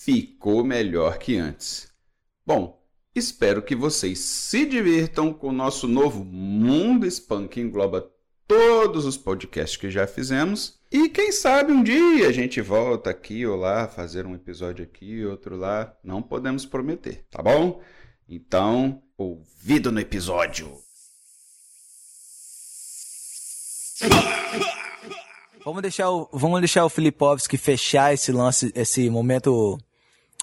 ficou melhor que antes. Bom, espero que vocês se divirtam com o nosso novo Mundo Spam que engloba todos os podcasts que já fizemos. E quem sabe um dia a gente volta aqui ou lá, fazer um episódio aqui, outro lá. Não podemos prometer, tá bom? Então, ouvido no episódio. Vamos deixar o, vamos deixar o Filipovski fechar esse lance, esse momento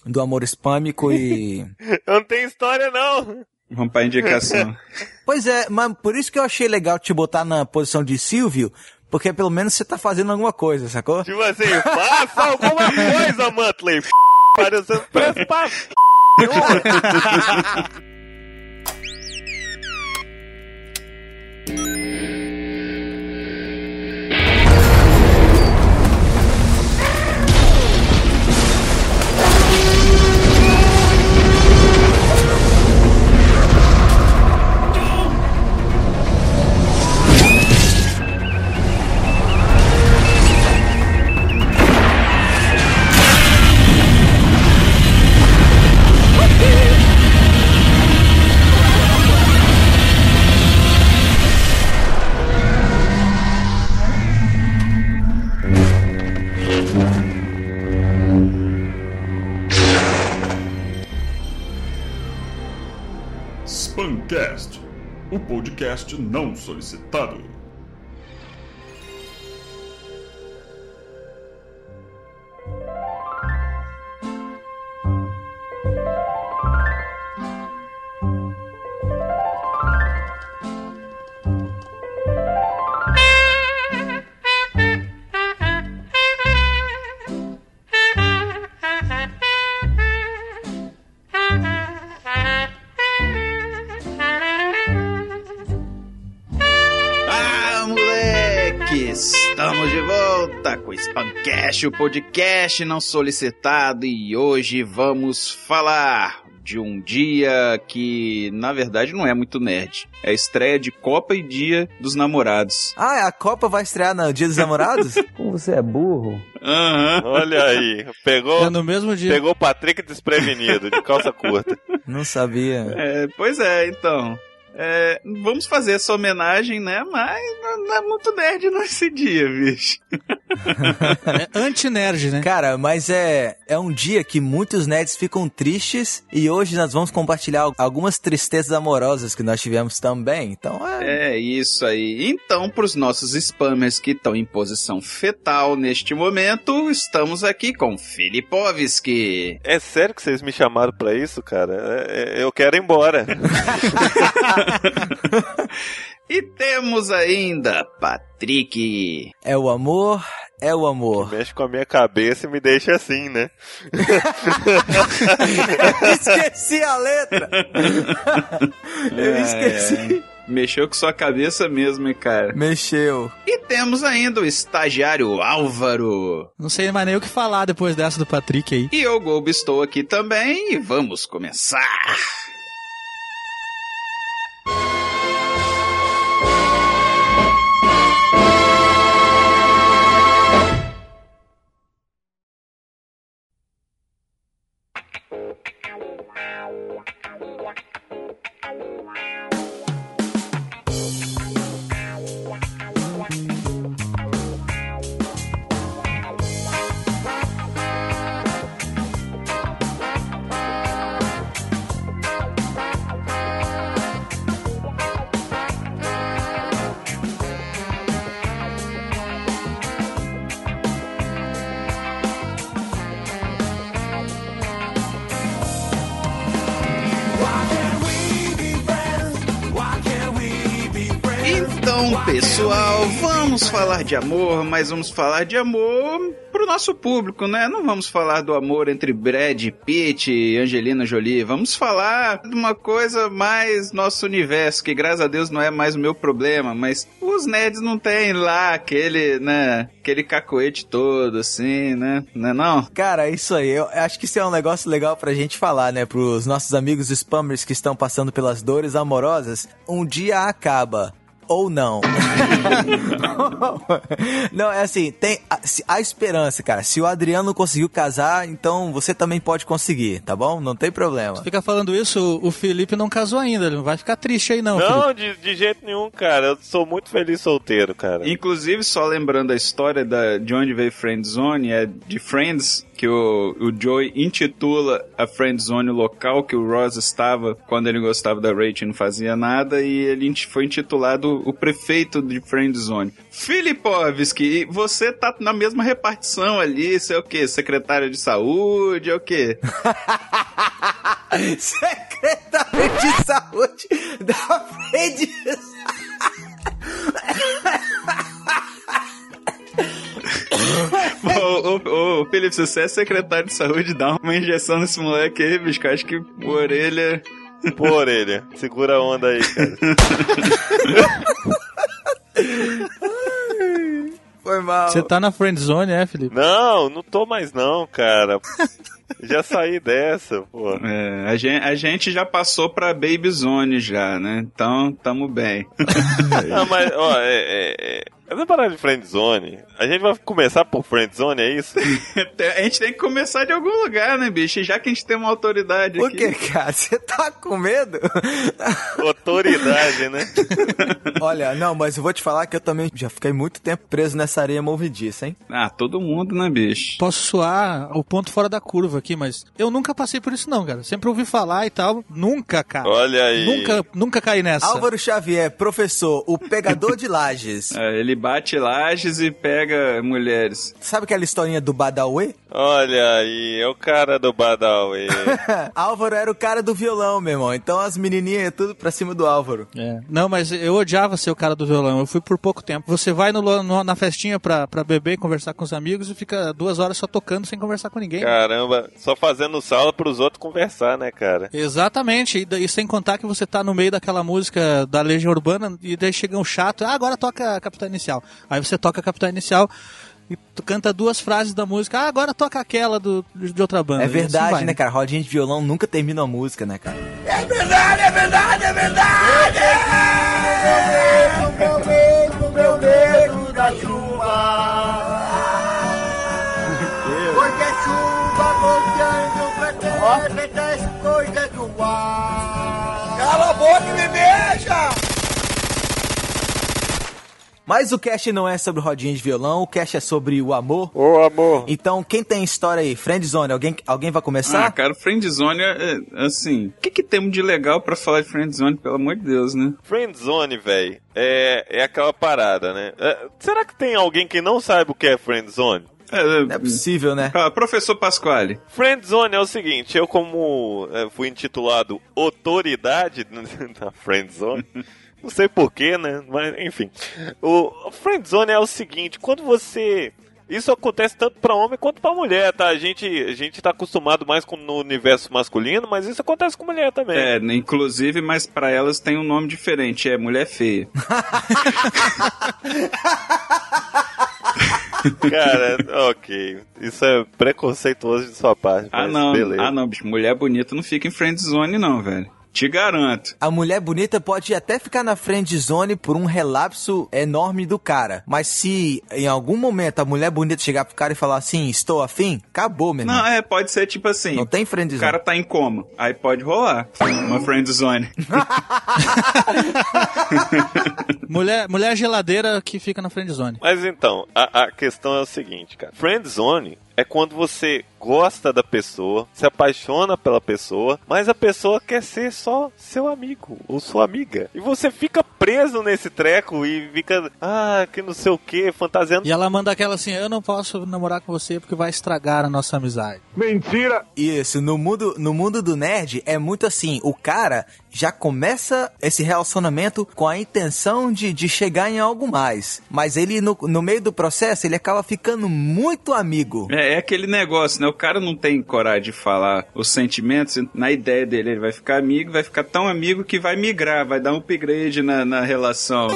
do amor spâmico e. Eu não tenho história, não. Vamos para indicação. pois é, mas por isso que eu achei legal te botar na posição de Silvio, porque pelo menos você tá fazendo alguma coisa, sacou? Tipo assim, faça alguma coisa, Muttley. Parecendo preço Spamcast, o podcast não solicitado. O podcast não solicitado, e hoje vamos falar de um dia que, na verdade, não é muito nerd. É a estreia de Copa e Dia dos Namorados. Ah, a Copa vai estrear no Dia dos Namorados? Como você é burro. Aham. Olha aí, pegou, É no mesmo dia. pegou o Patrick desprevenido, de calça curta. Não sabia. É, pois é, então. É, vamos fazer essa homenagem, né? Mas não, não é muito nerd nesse dia, bicho. É anti-nerd, né? Cara, mas é, é um dia que muitos nerds ficam tristes e hoje nós vamos compartilhar algumas tristezas amorosas que nós tivemos também. Então é. É isso aí. Então, para os nossos spammers que estão em posição fetal neste momento, estamos aqui com Filipovski. É sério que vocês me chamaram pra isso, cara? É- é- eu quero ir embora. E temos ainda Patrick. É o amor, é o amor. Mexe com a minha cabeça e me deixa assim, né? esqueci a letra! Eu esqueci. ai. Mexeu com sua cabeça mesmo, hein, cara. Mexeu. E temos ainda o estagiário Álvaro. Não sei mais nem o que falar depois dessa do Patrick aí. E eu, Gobo, estou aqui também e vamos começar. De amor, mas vamos falar de amor pro nosso público, né? Não vamos falar do amor entre Brad Pitt e Angelina Jolie. Vamos falar de uma coisa mais nosso universo, que graças a Deus não é mais o meu problema, mas os nerds não têm lá aquele, né? Aquele cacoete todo, assim, né? Não é não? Cara, é isso aí. Eu acho que isso é um negócio legal pra gente falar, né? Pros nossos amigos spammers que estão passando pelas dores amorosas. Um dia acaba ou não. não, é assim, tem a, a, esperança, cara. Se o Adriano conseguiu casar, então você também pode conseguir, tá bom? Não tem problema. Você fica falando isso, o Felipe não casou ainda, ele não vai ficar triste aí não. Não, de, de, jeito nenhum, cara. Eu sou muito feliz solteiro, cara. Inclusive, só lembrando a história da, de onde veio Friendzone, é de Friends, que o, o Joey intitula a friend zone o local que o Ross estava quando ele gostava da Rachel e não fazia nada, e ele foi intitulado o prefeito de friend zone. Filipovski, você tá na mesma repartição ali, você é o quê? Secretário de saúde, é o quê? Secretário de saúde da friend ô, ô, ô, Felipe, se você é secretário de saúde, dá uma injeção nesse moleque aí, bicho, que eu acho que orelha. Por orelha. Segura a onda aí, cara. Foi mal. Você tá na friend zone, é, Felipe? Não, não tô mais não, cara. já saí dessa, pô. É, a gente, a gente já passou pra Baby Zone já, né? Então, tamo bem. não, mas, ó, é, é, é essa parada de friendzone, a gente vai começar por friendzone, é isso? a gente tem que começar de algum lugar, né, bicho? Já que a gente tem uma autoridade Por aqui. Por que, cara? Você tá com medo? Autoridade, né? Olha, não, mas eu vou te falar que eu também já fiquei muito tempo preso nessa areia movediça, hein? Ah, todo mundo, né, bicho? Posso suar o ponto fora da curva aqui, mas eu nunca passei por isso não, cara. Sempre ouvi falar e tal. Nunca, cara. Olha aí. Nunca, nunca caí nessa. Álvaro Xavier, professor, o pegador de lajes. É, ele bate lajes e pega mulheres. Sabe aquela historinha do Badawi? Olha aí, é o cara do Badawi. Álvaro era o cara do violão, meu irmão. Então as menininhas iam tudo pra cima do Álvaro. É. Não, mas eu odiava ser o cara do violão. Eu fui por pouco tempo. Você vai no, no, na festinha pra, pra beber e conversar com os amigos e fica duas horas só tocando sem conversar com ninguém. Caramba, só fazendo sala pros outros conversar, né, cara? Exatamente. E, e sem contar que você tá no meio daquela música da Legião Urbana e daí chega um chato. Ah, agora toca a Capital Inicial. Aí você toca a Capital Inicial e tu canta duas frases da música. Ah, agora toca aquela do, de outra banda. É verdade, assim vai, né, cara? Rodinha de violão nunca termina a música, né, cara? É verdade, é verdade, é verdade! Meu medo, meu medo da chuva. Mas o cast não é sobre rodinha de violão, o cast é sobre o amor. O amor. Então, quem tem história aí? Friendzone, alguém, alguém vai começar? Ah, cara, Friendzone, é, é, assim, o que, que temos de legal para falar de Friendzone, pelo amor de Deus, né? Friendzone, velho, é, é aquela parada, né? É, será que tem alguém que não sabe o que é Friendzone? É, não é possível, né? Ah, professor Pasquale. Friendzone é o seguinte, eu como é, fui intitulado autoridade na Friendzone... Não sei porquê, né? Mas, enfim. O friendzone é o seguinte, quando você... Isso acontece tanto para homem quanto para mulher, tá? A gente, a gente tá acostumado mais com, no universo masculino, mas isso acontece com mulher também. É, inclusive, mas para elas tem um nome diferente, é mulher feia. Cara, ok. Isso é preconceituoso de sua parte. Ah, não. Beleza. Ah, não, bicho. Mulher bonita não fica em friend zone, não, velho. Te garanto. A mulher bonita pode até ficar na friend zone por um relapso enorme do cara. Mas se em algum momento a mulher bonita chegar pro cara e falar assim, estou afim, acabou, meu irmão. Não, é, pode ser tipo assim. Não tem friend zone. O cara tá em coma. Aí pode rolar. Uma friend zone. mulher, mulher geladeira que fica na friend zone. Mas então, a, a questão é o seguinte, cara. Friend zone é quando você gosta da pessoa, se apaixona pela pessoa, mas a pessoa quer ser só seu amigo ou sua amiga. E você fica preso nesse treco e fica, ah, que não sei o que, fantasiando. E ela manda aquela assim: eu não posso namorar com você porque vai estragar a nossa amizade. Mentira! Isso, no mundo, no mundo do nerd é muito assim, o cara já começa esse relacionamento com a intenção de, de chegar em algo mais. Mas ele, no, no meio do processo, ele acaba ficando muito amigo. É, é aquele negócio, né? O cara não tem coragem de falar os sentimentos. Na ideia dele, ele vai ficar amigo, vai ficar tão amigo que vai migrar, vai dar um upgrade na, na relação.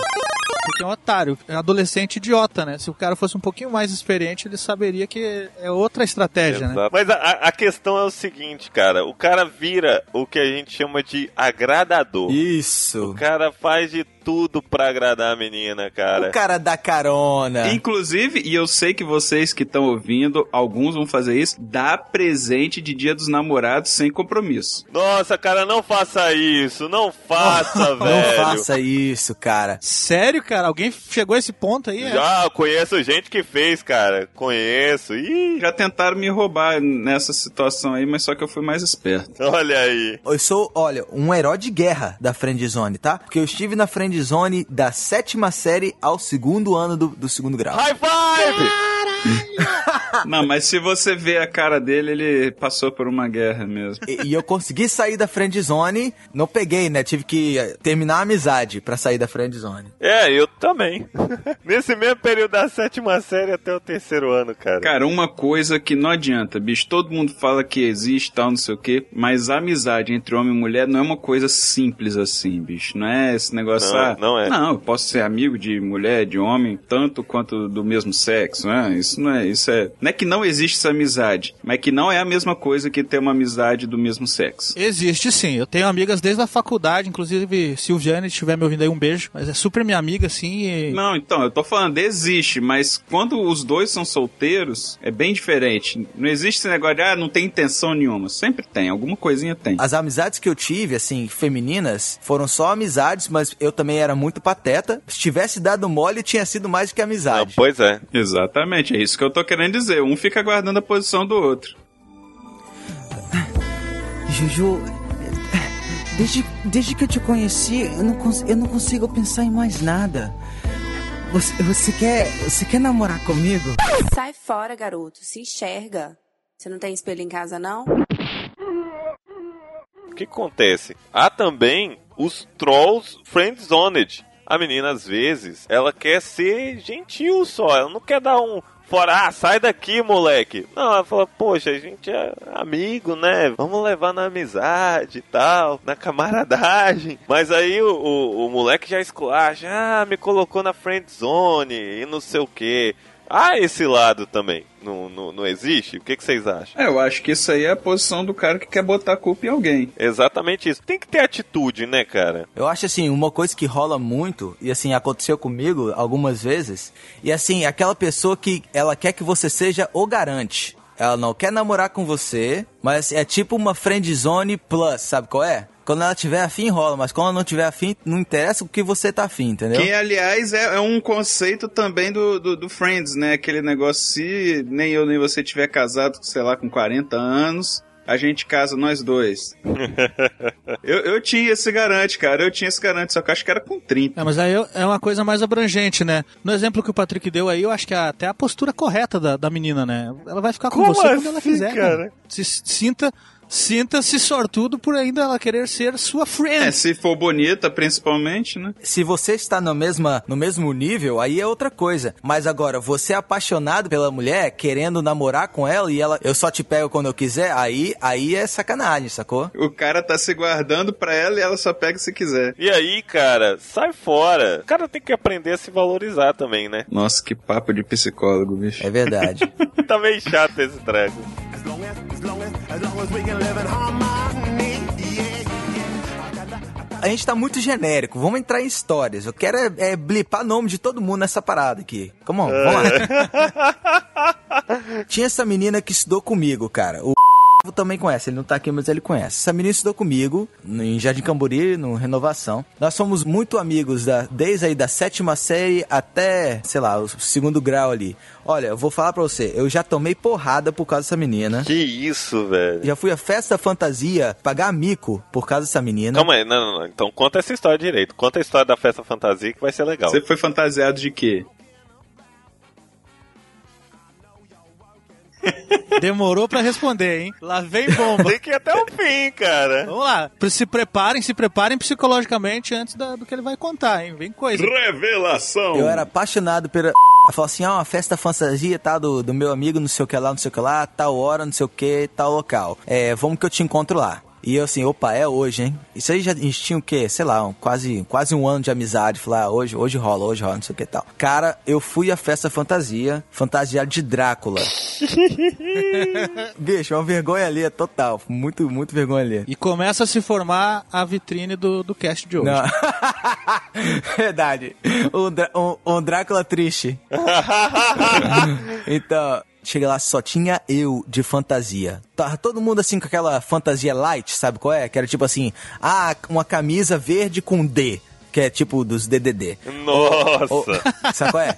Porque é um otário, é um adolescente idiota, né? Se o cara fosse um pouquinho mais experiente, ele saberia que é outra estratégia, né? Exato. Mas a, a questão é o seguinte, cara. O cara vira o que a gente chama de agradador. Isso. O cara faz de tudo pra agradar a menina, cara. O cara dá carona. Inclusive, e eu sei que vocês que estão ouvindo, alguns vão fazer isso, dá presente de dia dos namorados sem compromisso. Nossa, cara, não faça isso. Não faça, velho. Não faça isso, cara. Sério, cara? Alguém chegou a esse ponto aí? é? Já conheço gente que fez, cara. Conheço. Ih, Já tentaram me roubar nessa situação aí, mas só que eu fui mais esperto. olha aí. Eu sou, olha, um herói de guerra da Friendzone, tá? Porque eu estive na Friendzone da sétima série ao segundo ano do, do segundo grau. High five! Não, mas se você vê a cara dele, ele passou por uma guerra mesmo. E, e eu consegui sair da Friendzone, não peguei, né? Tive que eh, terminar a amizade pra sair da Friendzone. É, eu também. Nesse mesmo período da sétima série até o terceiro ano, cara. Cara, uma coisa que não adianta, bicho. Todo mundo fala que existe tal, não sei o quê, mas a amizade entre homem e mulher não é uma coisa simples assim, bicho. Não é esse negócio. Não, ah, não é. Não, eu posso ser amigo de mulher, de homem, tanto quanto do mesmo sexo, né? Isso não é. Isso é. Não é que não existe essa amizade, mas que não é a mesma coisa que ter uma amizade do mesmo sexo. Existe sim. Eu tenho amigas desde a faculdade, inclusive Silviane, se estiver me ouvindo aí, um beijo. Mas é super minha amiga, assim. E... Não, então, eu tô falando, existe, mas quando os dois são solteiros, é bem diferente. Não existe esse negócio de, ah, não tem intenção nenhuma. Sempre tem, alguma coisinha tem. As amizades que eu tive, assim, femininas, foram só amizades, mas eu também era muito pateta. Se tivesse dado mole, tinha sido mais do que Não, amizade. pois é. Exatamente, é isso que eu tô querendo dizer. Um fica guardando a posição do outro. Juju, desde, desde que eu te conheci, eu não, eu não consigo pensar em mais nada. Você, você quer, você quer namorar comigo? Sai fora, garoto. Se enxerga. Você não tem espelho em casa, não? O que acontece? Há também os trolls friendzoned. A menina, às vezes, ela quer ser gentil só. Ela não quer dar um fora, ah, sai daqui, moleque. Não, ela fala, poxa, a gente é amigo, né? Vamos levar na amizade e tal, na camaradagem. Mas aí o, o, o moleque já esculacha, ah, me colocou na friendzone e não sei o que. Ah, esse lado também. Não, não, não existe? O que, que vocês acham? É, eu acho que isso aí é a posição do cara que quer botar a culpa em alguém. Exatamente isso. Tem que ter atitude, né, cara? Eu acho assim, uma coisa que rola muito, e assim, aconteceu comigo algumas vezes, e assim, aquela pessoa que ela quer que você seja o garante. Ela não quer namorar com você, mas é tipo uma friend zone plus, sabe qual é? Quando ela tiver afim, rola, mas quando ela não tiver afim, não interessa o que você tá afim, entendeu? Que, aliás, é, é um conceito também do, do, do Friends, né? Aquele negócio, se nem eu nem você tiver casado, sei lá, com 40 anos, a gente casa nós dois. eu, eu tinha esse garante, cara. Eu tinha esse garante, só que eu acho que era com 30. É, mas aí é uma coisa mais abrangente, né? No exemplo que o Patrick deu aí, eu acho que é até a postura correta da, da menina, né? Ela vai ficar com Como você quando ela assim, quiser, cara? cara. Se sinta, sinta-se sortudo por ainda ela querer ser sua friend. É, se for bonita, principalmente, né? Se você está no, mesma, no mesmo nível, aí é outra coisa. Mas agora, você é apaixonado pela mulher, querendo namorar com ela e ela, eu só te pego quando eu quiser, aí, aí é sacanagem, sacou? O cara tá se guardando pra ela e ela só pega se quiser. E aí, cara, sai fora. O cara tem que aprender a se valorizar também, né? Nossa, que papo de psicólogo, bicho. É verdade. tá meio chato esse treco. A gente tá muito genérico, vamos entrar em histórias. Eu quero é, é blipar nome de todo mundo nessa parada aqui. Come on, vamos lá. Tinha essa menina que estudou comigo, cara. O também conhece, ele não tá aqui, mas ele conhece. Essa menina estudou comigo no- em Jardim Camburi, no Renovação. Nós somos muito amigos da, desde aí da sétima série até, sei lá, o segundo grau ali. Olha, eu vou falar pra você, eu já tomei porrada por causa dessa menina. Que isso, velho. Já fui a festa fantasia pagar mico por causa dessa menina. Calma aí, não, não, não. Então conta essa história direito. Conta a história da festa fantasia que vai ser legal. Você foi fantasiado de quê? Demorou pra responder, hein? Lá vem bomba. Tem que ir até o fim, cara. Vamos lá. Se preparem, se preparem psicologicamente antes da- do que ele vai contar, hein? Vem coisa. Revelação! Eu era apaixonado pela. Ela falou assim: ó, uma festa fantasia, tá? Do, do meu amigo, não sei o que lá, não sei o que lá, tal hora, não sei o que, tal local. É, vamos que eu te encontro lá. E eu assim, opa, é hoje, hein? Isso aí já tinha o quê? Sei lá, um- quase, quase um ano de amizade. Falei, ah, hoje, hoje rola, hoje rola, não sei o que tal. Cara, eu fui à festa fantasia, fantasiado de Drácula. Bicho, é uma vergonha ali, é total. Muito, muito vergonha ali. E começa a se formar a vitrine do, do cast de hoje. Não. Verdade. Um, um- um Drácula triste. então, chega lá, só tinha eu de fantasia. Tava todo mundo assim com aquela fantasia light, sabe qual é? Que era tipo assim, ah, uma camisa verde com D. Que é tipo dos DDD. Nossa. Ou, sacou? É?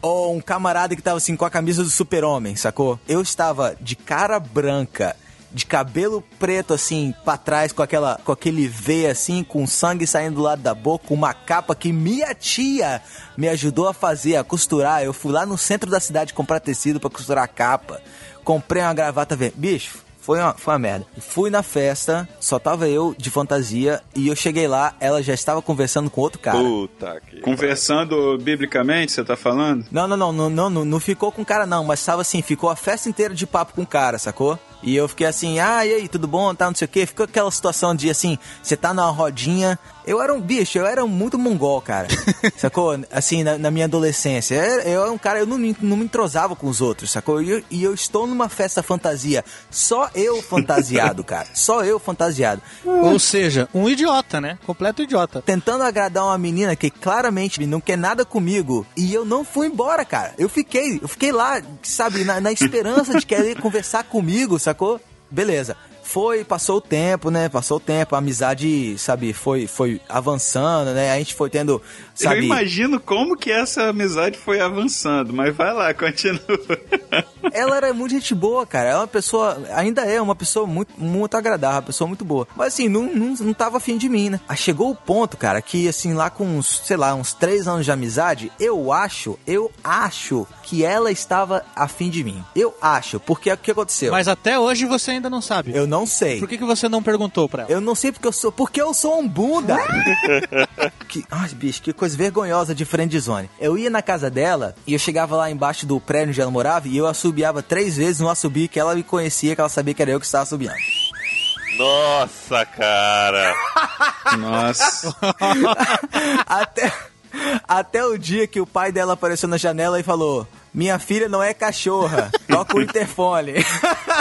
Ou um camarada que tava assim com a camisa do super-homem, sacou? Eu estava de cara branca, de cabelo preto assim, pra trás, com aquela com aquele V assim, com sangue saindo do lado da boca, uma capa que minha tia me ajudou a fazer, a costurar. Eu fui lá no centro da cidade comprar tecido pra costurar a capa. Comprei uma gravata verde. Bicho, foi uma, foi uma merda. Fui na festa, só tava eu de fantasia, e eu cheguei lá, ela já estava conversando com outro cara. Puta que. Conversando biblicamente, você tá falando? Não, não, não, não, não, não, não ficou com o cara não, mas tava assim, ficou a festa inteira de papo com o cara, sacou? E eu fiquei assim, ah, e aí, tudo bom, tá, não sei o quê. Ficou aquela situação de assim, você tá numa rodinha. Eu era um bicho, eu era muito mongol, cara. sacou? Assim, na, na minha adolescência. Eu, era um cara, eu não, me- não me entrosava com os outros, sacou? E eu, e eu estou numa festa fantasia. Só eu fantasiado, cara. Só eu fantasiado. Ou seja, um idiota, né? Completo idiota. Tentando agradar uma menina que claramente não quer nada comigo. E eu não fui embora, cara. Eu fiquei, eu fiquei lá, sabe, na, na esperança de querer conversar comigo, sacou? Beleza. Foi, passou o tempo, né? Passou o tempo, a amizade, sabe, foi, foi avançando, né? A gente foi tendo, sabe... Eu imagino como que essa amizade foi avançando, mas vai lá, continua. Ela era muito gente boa, cara. Ela é uma pessoa, ainda é uma pessoa muito, muito agradável, uma pessoa muito boa. Mas assim, não, não, não tava afim de mim, né? Aí chegou o ponto, cara, que assim, lá com uns, sei lá, uns três anos de amizade, eu acho, eu acho que ela estava afim de mim. Eu acho, porque o que aconteceu? Mas até hoje você ainda não sabe. Eu não sei. Por que, que você não perguntou pra ela? Eu não sei porque eu sou. Porque eu sou um bunda! que, ai, bicho, que coisa vergonhosa de friendzone. Eu ia na casa dela e eu chegava lá embaixo do prédio onde ela morava e eu assobiava três vezes no assobio que ela me conhecia, que ela sabia que era eu que estava assobiando. Nossa, cara. Nossa. até, até o dia que o pai dela apareceu na janela e falou: Minha filha não é cachorra, toca o interfone.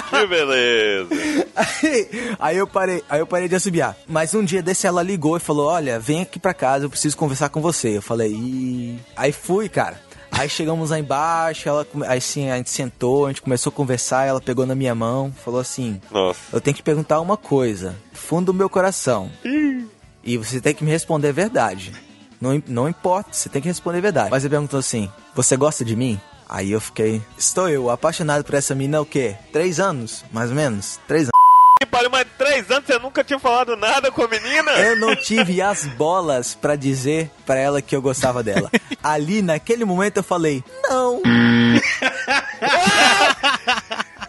Que beleza. Aí, aí eu parei, aí eu parei de assobiar. Mas um dia desse ela ligou e falou: "Olha, vem aqui pra casa, eu preciso conversar com você". Eu falei: "Ih". Aí fui, cara. Aí chegamos lá embaixo, ela aí sim, a gente sentou, a gente começou a conversar, ela pegou na minha mão, falou assim: Nossa. "Eu tenho que perguntar uma coisa, fundo do meu coração. E você tem que me responder a verdade. Não, não importa, você tem que responder a verdade. Mas ele perguntou assim: Você gosta de mim? Aí eu fiquei. Estou eu, apaixonado por essa mina há o quê? Três anos? Mais ou menos? Três anos. Que pariu, mas três anos você nunca tinha falado nada com a menina? Eu não tive as bolas pra dizer pra ela que eu gostava dela. Ali, naquele momento, eu falei: Não.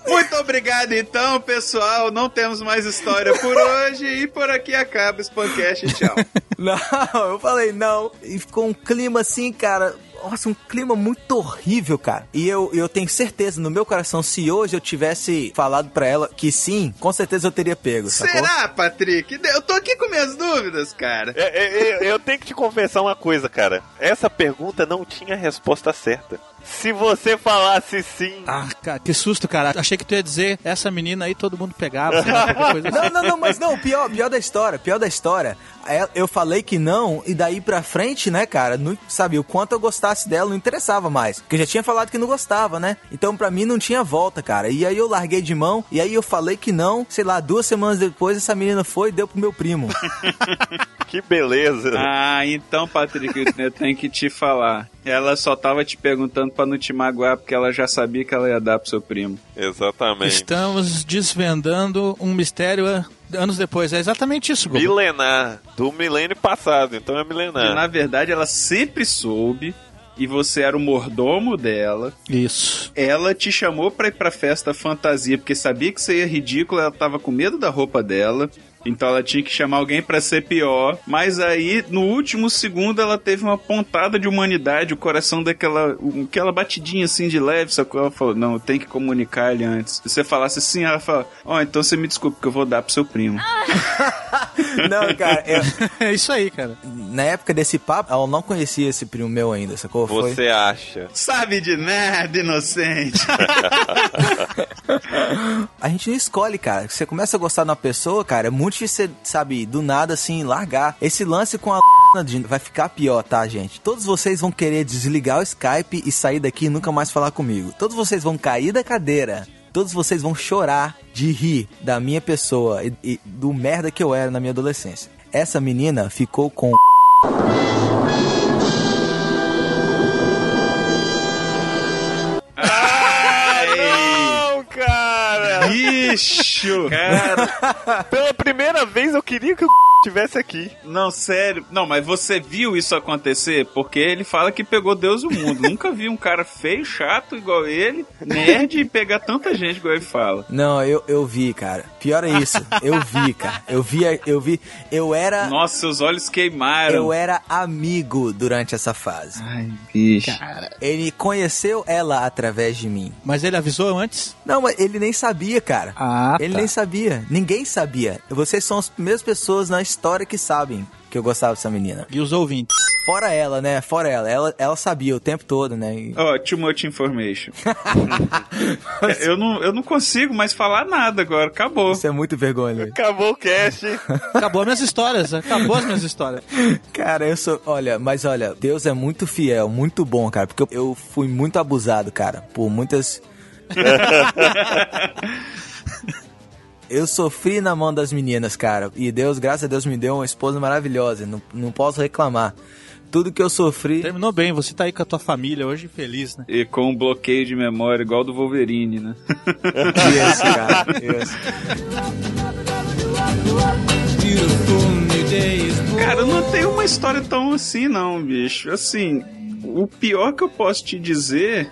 Muito obrigado, então, pessoal. Não temos mais história por hoje e por aqui acaba o Spamcast. Tchau. Não, eu falei não. E ficou um clima assim, cara. Nossa, um clima muito horrível, cara. E eu, eu tenho certeza no meu coração, se hoje eu tivesse falado pra ela que sim, com certeza eu teria pego. sacou? Será, Patrick? Eu tô aqui com minhas dúvidas, cara. É, é, é, eu tenho que te confessar uma coisa, cara. Essa pergunta não tinha resposta certa. Se você falasse sim. Ah, cara, que susto, cara. Achei que tu ia dizer essa menina aí todo mundo pegava. assim. Não, não, não, mas não, pior, pior da história, pior da história. É, Eu falei que não, e daí pra frente, né, cara, não, sabe, o quanto eu gostasse dela não interessava mais. Porque eu já tinha falado que não gostava, né? Então pra mim não tinha volta, cara. E aí eu larguei de mão, e aí eu falei que não, sei lá, duas semanas depois essa menina foi e deu pro meu primo. Que beleza. Ah, então, Patrick, eu tenho que te falar. Ela só tava te perguntando pra não te magoar, porque ela já sabia que ela ia dar pro seu primo. Exatamente. Estamos desvendando um mistério ah, anos depois. É exatamente isso, Gogo. Milenar. Do milênio passado, então é E, milenar. na verdade, ela sempre soube, e você era o mordomo dela. Isso. Ela te chamou pra ir pra festa fantasia, porque sabia que você ia ridículo, ela tava com medo da roupa dela. Então ela tinha que chamar alguém pra ser pior. Mas aí, no último segundo, ela teve uma pontada de humanidade, o coração daquela. um- aquela batidinha assim de leve, sacou? Ela falou: Não, eu tenho que comunicar ele antes. Se você falasse assim, ela fala: Ó, então você me desculpe, que eu vou dar pro seu primo. não, cara, eu- É isso aí, cara. na época desse papo, eu não conhecia esse primo meu ainda, sacou? Foi. Você acha? Sabe de nada, inocente. A gente não escolhe, cara. Você começa a gostar de uma pessoa, cara, é muito difícil, você, sabe, do nada assim, largar. Esse lance com a vai ficar pior, tá, gente? Todos vocês vão querer desligar o Skype e sair daqui e nunca mais falar comigo. Todos vocês vão cair da cadeira. Todos vocês vão chorar de rir da minha pessoa e, e do merda que eu era na minha adolescência. Essa menina ficou com Bicho! Cara, Pela primeira vez eu queria que o tivesse aqui. não, sério. Não, mas você viu isso acontecer? Porque ele fala que pegou Deus e o mundo. Nunca vi um cara feio, chato igual ele, nerd e pegar tanta gente igual ele fala. Não, eu, eu vi, cara. Pior é isso. Eu vi, cara. Eu vi, eu vi. Eu era. Nossa, seus olhos queimaram. Eu era amigo durante essa fase. Ai, bicho. Ele conheceu ela através de mim. Mas ele avisou antes? Não, mas ele nem sabia, cara. Ah, ele tá. nem sabia. Ninguém sabia. Vocês são as primeiras pessoas na história que sabem que eu gostava dessa menina. E os ouvintes? Fora ela, né? Fora ela. Ela, ela sabia o tempo todo, né? E- Ó, too much information. eu, não, eu não consigo mais falar nada agora, acabou. Isso é muito vergonha. Acabou o cast. Acabou as minhas histórias. Acabou as minhas histórias. Cara, eu sou. Olha, mas olha, Deus é muito fiel, muito bom, cara. Porque eu fui muito abusado, cara, por muitas. eu sofri na mão das meninas, cara. E Deus, graças a Deus, me deu uma esposa maravilhosa. Não, não posso reclamar. Tudo que eu sofri. Terminou bem. Você tá aí com a tua família hoje feliz, né? E com um bloqueio de memória igual do Wolverine, né? Isso, cara. Isso. Cara, eu não tenho uma história tão assim, não, bicho. Assim, o pior que eu posso te dizer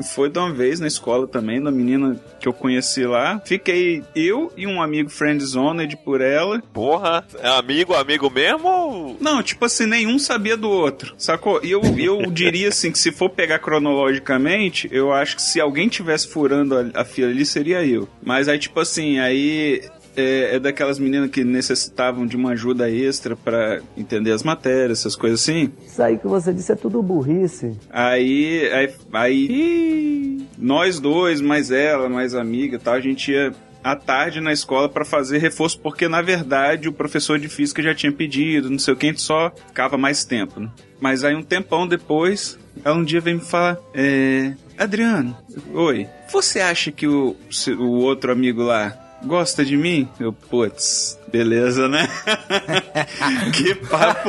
foi de uma vez na escola também, da menina que eu conheci lá. Fiquei eu e um amigo friendzoned por ela. Porra, é amigo, amigo mesmo ou... Não, tipo assim, nenhum sabia do outro, sacou? E eu, eu diria assim que se for pegar cronologicamente, eu acho que se alguém tivesse furando a, a fila ali, seria eu. Mas aí, tipo assim, aí é, é daquelas meninas que necessitavam de uma ajuda extra pra entender as matérias, essas coisas assim. Isso aí que você disse é tudo burrice. Aí, aí, aí nós dois, mais ela, mais amiga e tal, a gente ia à tarde na escola pra fazer reforço, porque na verdade o professor de física já tinha pedido, não sei o que, a gente só ficava mais tempo, né? Mas aí um tempão depois, ela um dia veio me falar, é... Adriano, oi, você acha que o, o outro amigo lá gosta de mim? Eu, putz, beleza, né? que papo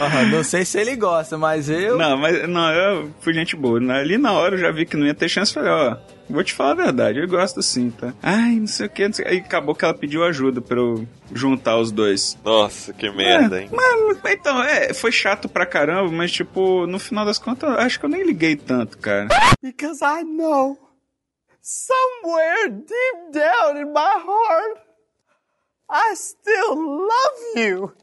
Ah, não sei se ele gosta, mas eu. não, mas não, eu fui gente boa. né? Ali na hora eu já vi que não ia ter chance. Falei, ó, vou te falar a verdade, eu gosto assim, tá? Ai, não sei o que, não sei o que. Aí acabou que ela pediu ajuda pra eu juntar os dois. Nossa, que merda, hein? Mas, mas, então, é, foi chato pra caramba, mas tipo, no final das contas, acho que eu nem liguei tanto, cara. Because I know somewhere deep down in my heart, I still love you.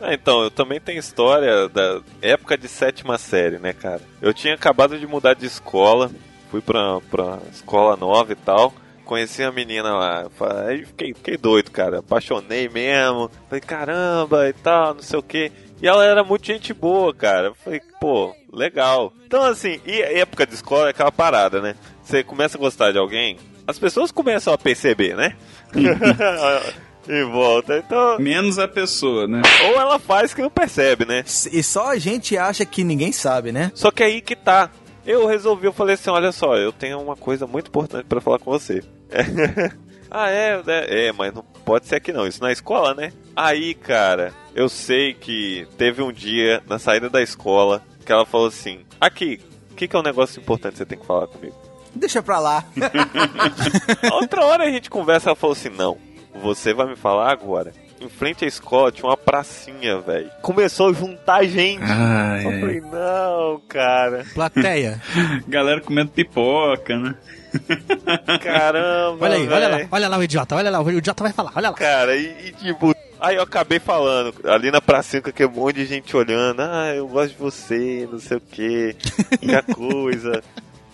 Então, eu também tenho história da época de sétima série, né, cara? Eu tinha acabado de mudar de escola, fui pra, pra escola nova e tal. Conheci a menina lá, aí fiquei, fiquei doido, cara. Apaixonei mesmo. Falei, caramba e tal, não sei o que. E ela era muito gente boa, cara. Falei, pô, legal. Então, assim, e época de escola é aquela parada, né? Você começa a gostar de alguém, as pessoas começam a perceber, né? em volta. Então. Menos a pessoa, né? Ou ela faz que não percebe, né? E só a gente acha que ninguém sabe, né? Só que aí que tá. Eu resolvi, eu falei assim, olha só, eu tenho uma coisa muito importante para falar com você. ah, é, é, é, mas não pode ser aqui não, isso na escola, né? Aí, cara, eu sei que teve um dia na saída da escola que ela falou assim: aqui, o que, que é um negócio importante que você tem que falar comigo? Deixa pra lá. Outra hora a gente conversa, ela falou assim: não, você vai me falar agora. Em frente à escola tinha uma pracinha, velho. Começou a juntar gente. Ai, eu falei, não, cara. Plateia. Galera comendo pipoca, né? Caramba. Olha aí, véio. olha lá, olha lá o idiota, olha lá, o idiota vai falar, olha lá. Cara, e, e tipo, aí eu acabei falando, ali na pracinha com aquele monte de gente olhando, ah, eu gosto de você, não sei o que, que coisa.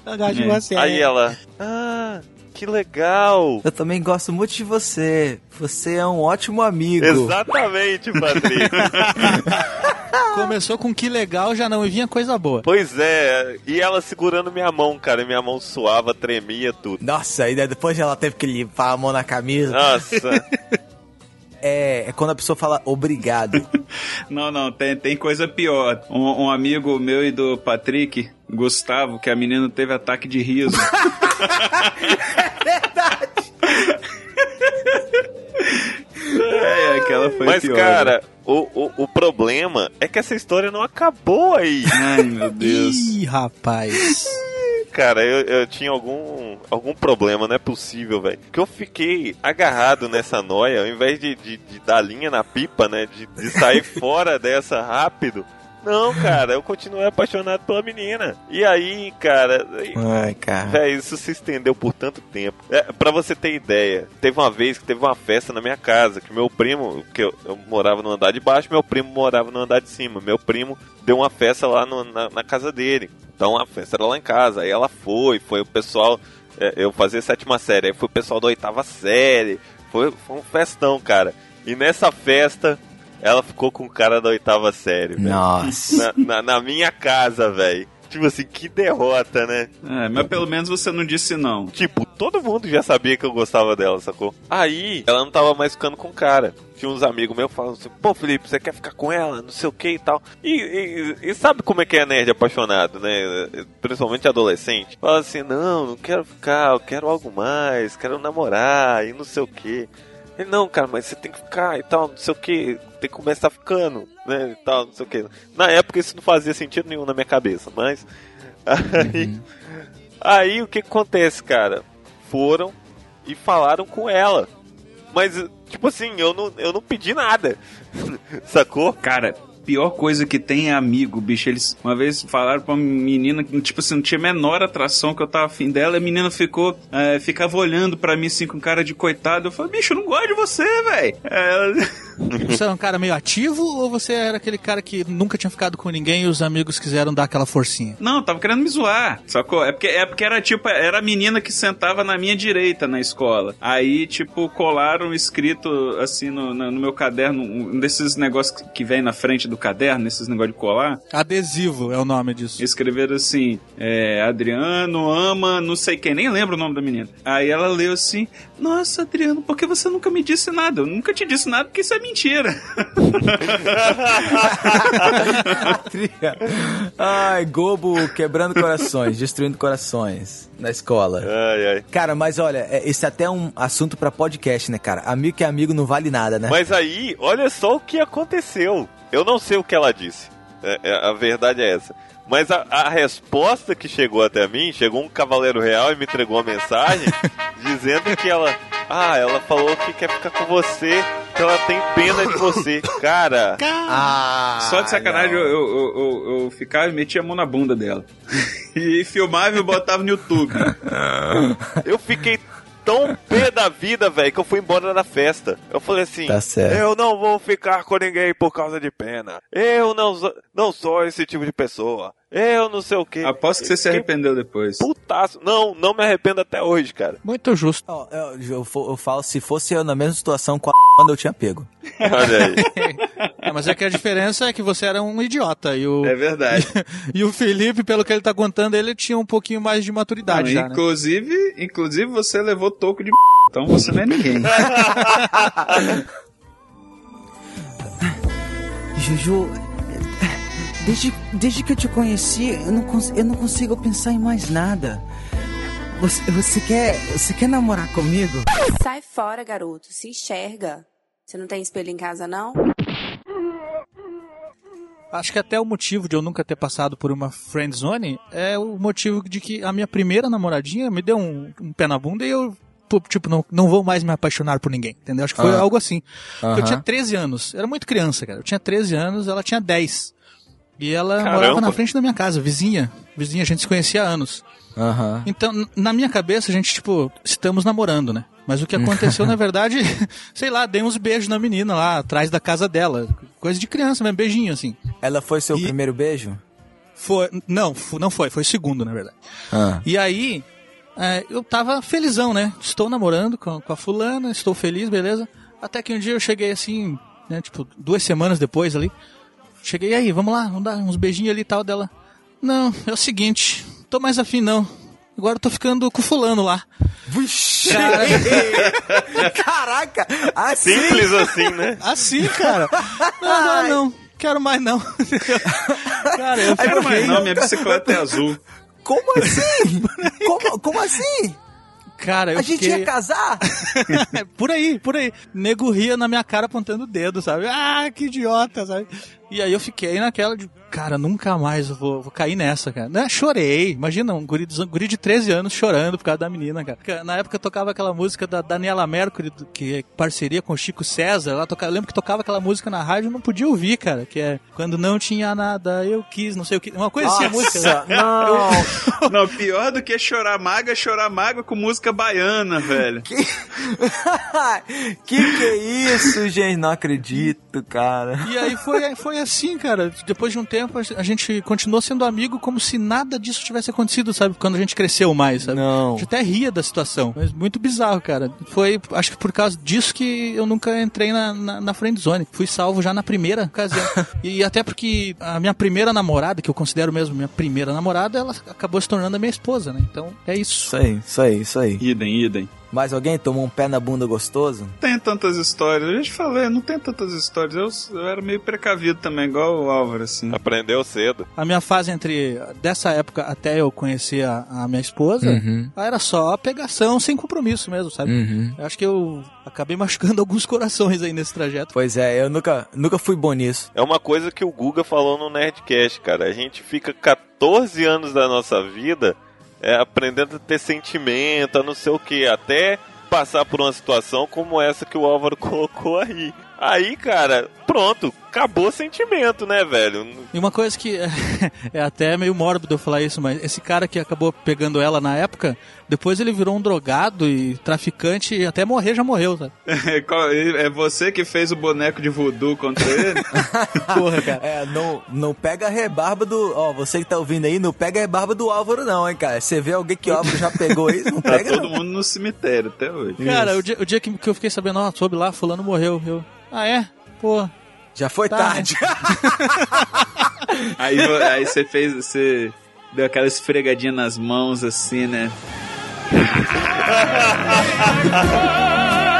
Eu gosto de você. Aí ela, ah, que legal. Eu também gosto muito de você. Você é um ótimo amigo. Exatamente, Patrick. Começou com que legal, já não vinha coisa boa. Pois é, e ela segurando minha mão, cara, e minha mão suava, tremia tudo. Nossa, e depois ela teve que limpar a mão na camisa. Nossa. É, é, quando a pessoa fala obrigado. não, não, tem, tem coisa pior. Um, um, amigo meu e do Patrick, Gustavo, que a menina teve ataque de riso. é verdade. é, aquela foi Mas, pior, cara, né? o, o, o problema é que essa história não acabou aí. Ai, meu Deus. Ih, rapaz. Cara, eu, eu tinha algum, algum problema, não é possível, velho. Que eu fiquei agarrado nessa noia, ao invés de, de, de dar linha na pipa, né? De, de sair fora dessa rápido. Não, cara, eu continuei apaixonado pela menina. E aí, cara. Ai, cara. Véio, isso se estendeu por tanto tempo. É, pra você ter ideia, teve uma vez que teve uma festa na minha casa, que meu primo, que eu, eu morava no andar de baixo, meu primo morava no andar de cima. Meu primo deu uma festa lá no, na, na, casa dele. Então a festa era lá em casa. Aí ela foi, foi o pessoal. É, eu fazia sétima série, aí foi o pessoal da oitava série. Foi, foi um festão, cara. E nessa festa, ela ficou com o cara da oitava série, velho. Nossa. Na, na, na minha casa, velho. Tipo assim, que derrota, né? É, mas pelo menos você não disse não. Tipo, todo mundo já sabia que eu gostava dela, sacou? Aí, ela não tava mais ficando com o cara. Tinha uns amigos meus falando assim, pô, Felipe, você quer ficar com ela? Não sei o que e tal. E, e, e, sabe como é que é nerd apaixonado, né? Principalmente adolescente. Fala assim, não, não quero ficar, eu quero algo mais, quero namorar e não sei o que. Ele, não, cara, mas você tem que ficar e tal, não sei o que, tem que começar ficando, né, e tal, não sei o que. Na época isso não fazia sentido nenhum na minha cabeça, mas. Aí, aí o que acontece, cara? Foram e falaram com ela. Mas, tipo assim, eu não, eu não pedi nada. Sacou? Cara, pior coisa que tem é amigo, bicho. Eles uma vez falaram pra uma menina que, tipo assim, não tinha a menor atração que eu tava afim dela. E a menina ficou, é, ficava olhando pra mim assim com cara de coitado. Eu falei, bicho, eu não gosto de você, velho. É... Você era um cara meio ativo ou você era aquele cara que nunca tinha ficado com ninguém e os amigos quiseram dar aquela forcinha? Não, tava querendo me zoar. Sacou? É porque, é porque era tipo, era a menina que sentava na minha direita na escola. Aí, tipo, colaram escrito assim no, no, meu caderno, um desses negócios que vem na frente do caderno, esses negócios de colar. Adesivo é o nome disso. Escreveram assim: é, Adriano ama não sei quem, nem lembro o nome da menina. Aí ela leu assim: Nossa, Adriano, por que você nunca me disse nada? Eu nunca te disse nada porque isso é mentira. ai, Gobo quebrando corações, destruindo corações na escola. Ai, ai. Cara, mas olha, esse é até um assunto para podcast, né, cara? Amigo que é amigo não vale nada, né? Mas aí, olha só o que aconteceu. Eu não sei o que ela disse. É, é, a verdade é essa. Mas a, a, resposta que chegou até mim, chegou um cavaleiro real e me entregou uma mensagem dizendo que ela. Ah, ela falou que quer ficar com você, que ela tem pena de você. Cara. Ah, Só de sacanagem eu, eu, eu, eu, ficava e metia a mão na bunda dela. e filmava e botava no YouTube. eu fiquei tão pé da vida, velho, que eu fui embora da festa. Eu falei assim: Tá certo. Eu não vou ficar com ninguém por causa de pena. Eu não, não sou esse tipo de pessoa. Eu não sei o quê. Aposto que você se arrependeu depois. Putaço. Não, não me arrependo até hoje, cara. Muito justo. Ó, Eu, eu, eu falo, se fosse eu na mesma situação com a quando eu tinha pego. Olha aí. É, mas é que a diferença é que você era um idiota. E o, É verdade. e o Felipe, pelo que ele tá contando, ele tinha um pouquinho mais de maturidade Não, já, né? inclusive, inclusive você levou toco de então você não é ninguém. Juju, desde, desde que eu te conheci, eu não, eu não consigo pensar em mais nada. Você, você quer, você quer namorar comigo? Sai fora, garoto. Se enxerga. Você não tem espelho em casa, não? Acho que até o motivo de eu nunca ter passado por uma friend zone é o motivo de que a minha primeira namoradinha me deu um, um pé na bunda e eu, tipo, não, não vou mais me apaixonar por ninguém, entendeu? Acho que foi Ah. algo assim. Eu tinha 13 anos, era muito criança, cara. Eu tinha 13 anos, ela tinha 10. E ela Caramba. morava na frente da minha casa, vizinha. Vizinha, a gente se conhecia há anos. Aham. Então, na minha cabeça, a gente, tipo, estamos namorando, né? Mas o que aconteceu, na verdade, sei lá, dei uns beijos na menina lá, atrás da casa dela. Coisa de criança mesmo, beijinho, assim. Ela foi seu E- primeiro beijo? Foi, não, não foi, foi o segundo, na verdade. Ah. E aí, é, eu tava felizão, né? Estou namorando com, com a fulana, estou feliz, beleza. Até que um dia eu cheguei assim, né? Tipo, duas semanas depois ali. Cheguei aí, vamos lá, vamos dar uns beijinhos ali e tal dela. Não, é o seguinte, tô mais afim não. Agora eu tô ficando com o fulano lá. Vixe! Cara. Caraca! Assim? Simples assim, né? Assim, cara. Não, agora não. Quero mais não. cara, eu Quero mais não, minha bicicleta é azul. Como assim? como, como assim? Cara, eu A gente fiquei... ia casar? por aí, por aí. Nego ria na minha cara apontando o dedo, sabe? Ah, que idiota, sabe? E aí eu fiquei naquela de, cara, nunca mais eu vou, vou cair nessa, cara. Né? Chorei. Imagina, um guri, de- um guri de 13 anos chorando por causa da menina, cara. Na época eu tocava aquela música da Daniela Mercury, que é parceria com o Chico César. Ela toca, eu lembro que tocava aquela música na rádio e não podia ouvir, cara. Que é Quando não tinha nada, eu quis, não sei o que. Uma coisa assim, a música. né? não. Não, pior do que chorar mágoa é chorar mágoa com música baiana, velho. que que é isso, gente? Não acredito, cara. E aí foi, foi assim, cara. Depois de um tempo, a gente continuou sendo amigo como se nada disso tivesse acontecido, sabe? Quando a gente cresceu mais, sabe? Não. A gente até ria da situação. Mas muito bizarro, cara. Foi, acho que por causa disso que eu nunca entrei na, na, na friend zone. Fui salvo já na primeira ocasião. e até porque a minha primeira namorada, que eu considero mesmo minha primeira namorada, ela acabou se tornando a minha esposa, né? Então, é isso. Isso aí, isso aí, isso aí. Idem, idem. Mais alguém tomou um pé na bunda gostoso? Não tem tantas histórias. Eu já te falei, não tem tantas histórias. Eu, eu era meio precavido também, igual o Álvaro, assim. Aprendeu cedo. A minha fase entre dessa época até eu conhecer a, a minha esposa, Uhum. era só pegação sem compromisso mesmo, sabe? Uhum. Eu acho que eu acabei machucando alguns corações aí nesse trajeto. Pois é, eu nunca, nunca fui bom nisso. É uma coisa que o Guga falou no Nerdcast, cara. A gente fica 14 anos da nossa vida é, aprendendo a ter sentimento, a não sei o que, até passar por uma situação como essa que o Álvaro colocou aí. Aí, cara, pronto, acabou o sentimento, né, velho? E uma coisa que é, é até meio mórbido eu falar isso, mas esse cara que acabou pegando ela na época, depois ele virou um drogado e traficante e até morrer já morreu? Qual- É você que fez o boneco de voodoo contra ele? Porra, cara. É, não, não pega a rebarba do. Ó, você que tá ouvindo aí, não pega a rebarba do Álvaro, não, hein, cara. Você vê alguém que o Álvaro já pegou aí, não Tá pega. todo não. mundo no cemitério até hoje. Cara, o dia, o dia que, que eu fiquei sabendo, ó, soube lá, fulano morreu, eu... Ah, é? Pô, Já foi Tá. tarde. Aí, aí você fez, você deu aquela esfregadinha nas mãos assim, né?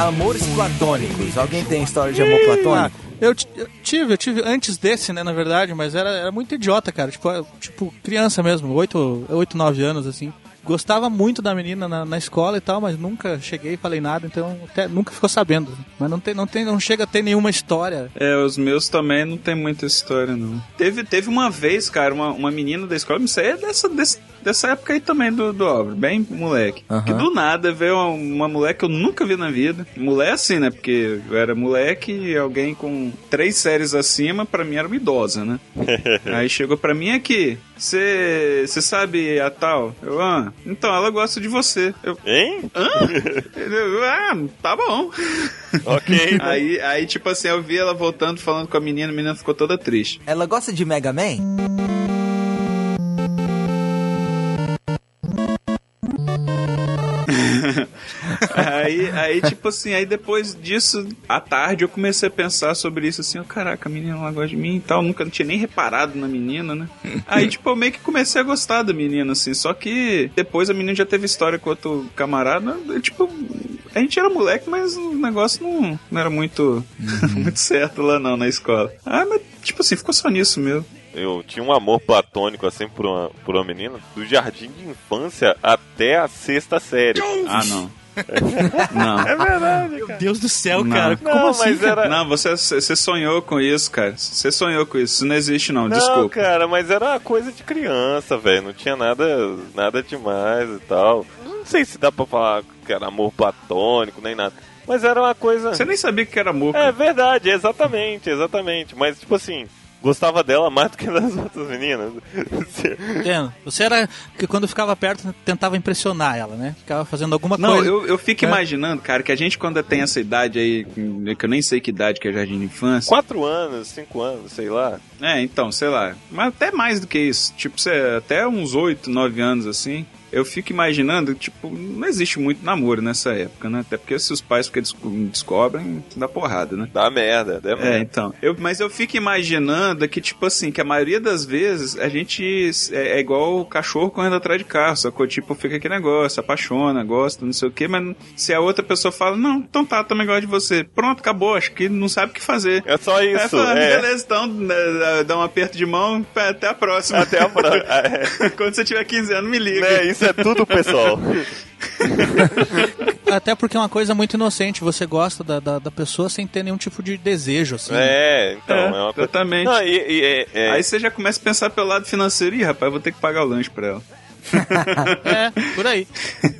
amores platônicos. Alguém tem história de amor platônico? Eu, ti- eu tive, eu tive antes desse, né, na verdade, mas era, era muito idiota, cara. Tipo, tipo criança mesmo, 8, 8, 9 anos, assim. Gostava muito da menina na, na escola e tal, mas nunca cheguei e falei nada, então até nunca ficou sabendo. Mas não tem, não tem, não chega a ter nenhuma história. É, os meus também não tem muita história, não. Teve, teve uma vez, cara, uma, uma menina da escola, isso aí é dessa, desse- dessa época aí também do, do Álvaro, bem moleque. Aham. Que do nada veio uma, uma mulher que eu nunca vi na vida. Mulher assim, né? Porque eu era moleque e alguém com três séries acima, pra mim era uma idosa, né? aí chegou pra mim aqui, você sabe a tal? Eu, ah, então ela gosta de você. Eu, Hein? hã? Eu, ah, tá bom. Ok. Aí, aí, tipo assim, eu vi ela voltando, falando com a menina, a menina ficou toda triste. Ela gosta de Mega Man? Aí, aí, tipo assim, aí depois disso, à tarde, eu comecei a pensar sobre isso, assim, ó, caraca, a menina ela gosta de mim e tal, nunca tinha nem reparado na menina, né? Aí, tipo, eu meio que comecei a gostar da menina, assim, só que depois a menina já teve história com outro camarada, eu, tipo, a gente era moleque, mas o negócio não, não era muito, muito certo lá não, na escola. Ah, mas, tipo assim, ficou só nisso mesmo. Eu tinha um amor platônico, assim, por uma, por uma menina, do jardim de infância até a sexta série. Ah, não. Não. É verdade, Meu Deus do céu, Não. cara. Como Não, assim? mas cara? era- Não, você, você sonhou com isso, cara. Você sonhou com isso. Isso não existe, não. Não, Desculpa. cara, mas era uma coisa de criança, velho. Não tinha nada, nada demais e tal. Não sei se dá pra falar que era amor platônico, nem nada. Mas era uma coisa. Você nem sabia que era amor. É cara. verdade, exatamente, exatamente. Mas, tipo assim, gostava dela mais do que das outras meninas. Entendo. Você era que quando ficava perto tentava impressionar ela, né? Ficava fazendo alguma Não, coisa. eu, eu fico É. imaginando, cara, que a gente quando tem essa idade aí, que eu nem sei que idade que é jardim de infância. Quatro anos, cinco anos, sei lá. É, então, sei lá. Mas até mais do que isso. Tipo, você, até uns 8, 9 anos assim. Eu fico imaginando, tipo, não existe muito namoro nessa época, né? Até porque se os pais porque descobrem, dá porrada, né? Dá merda, dá merda. É, então. Eu, mas eu fico imaginando que, tipo assim, que a maioria das vezes a gente é, é igual o cachorro correndo atrás de carro, sacou? Tipo, fica aquele negócio, apaixona, gosta, não sei o quê, mas se a outra pessoa fala, não, então tá, também gosto de você. Pronto, acabou, acho que não sabe o que fazer. É só Aí isso, fala, é. beleza, então, né, dá um aperto de mão, até a próxima. Até a próxima. É. Quando você tiver 15 anos, me liga. É, isso é tudo, pessoal. Até porque é uma coisa muito inocente. Você gosta da, da, da pessoa sem ter nenhum tipo de desejo, assim. É, então, É, é, uma coisa. exatamente. Não, e, e, é, é- Aí você já começa a pensar pelo lado financeiro, ih, rapaz, vou ter que pagar o lanche pra ela. É, por aí.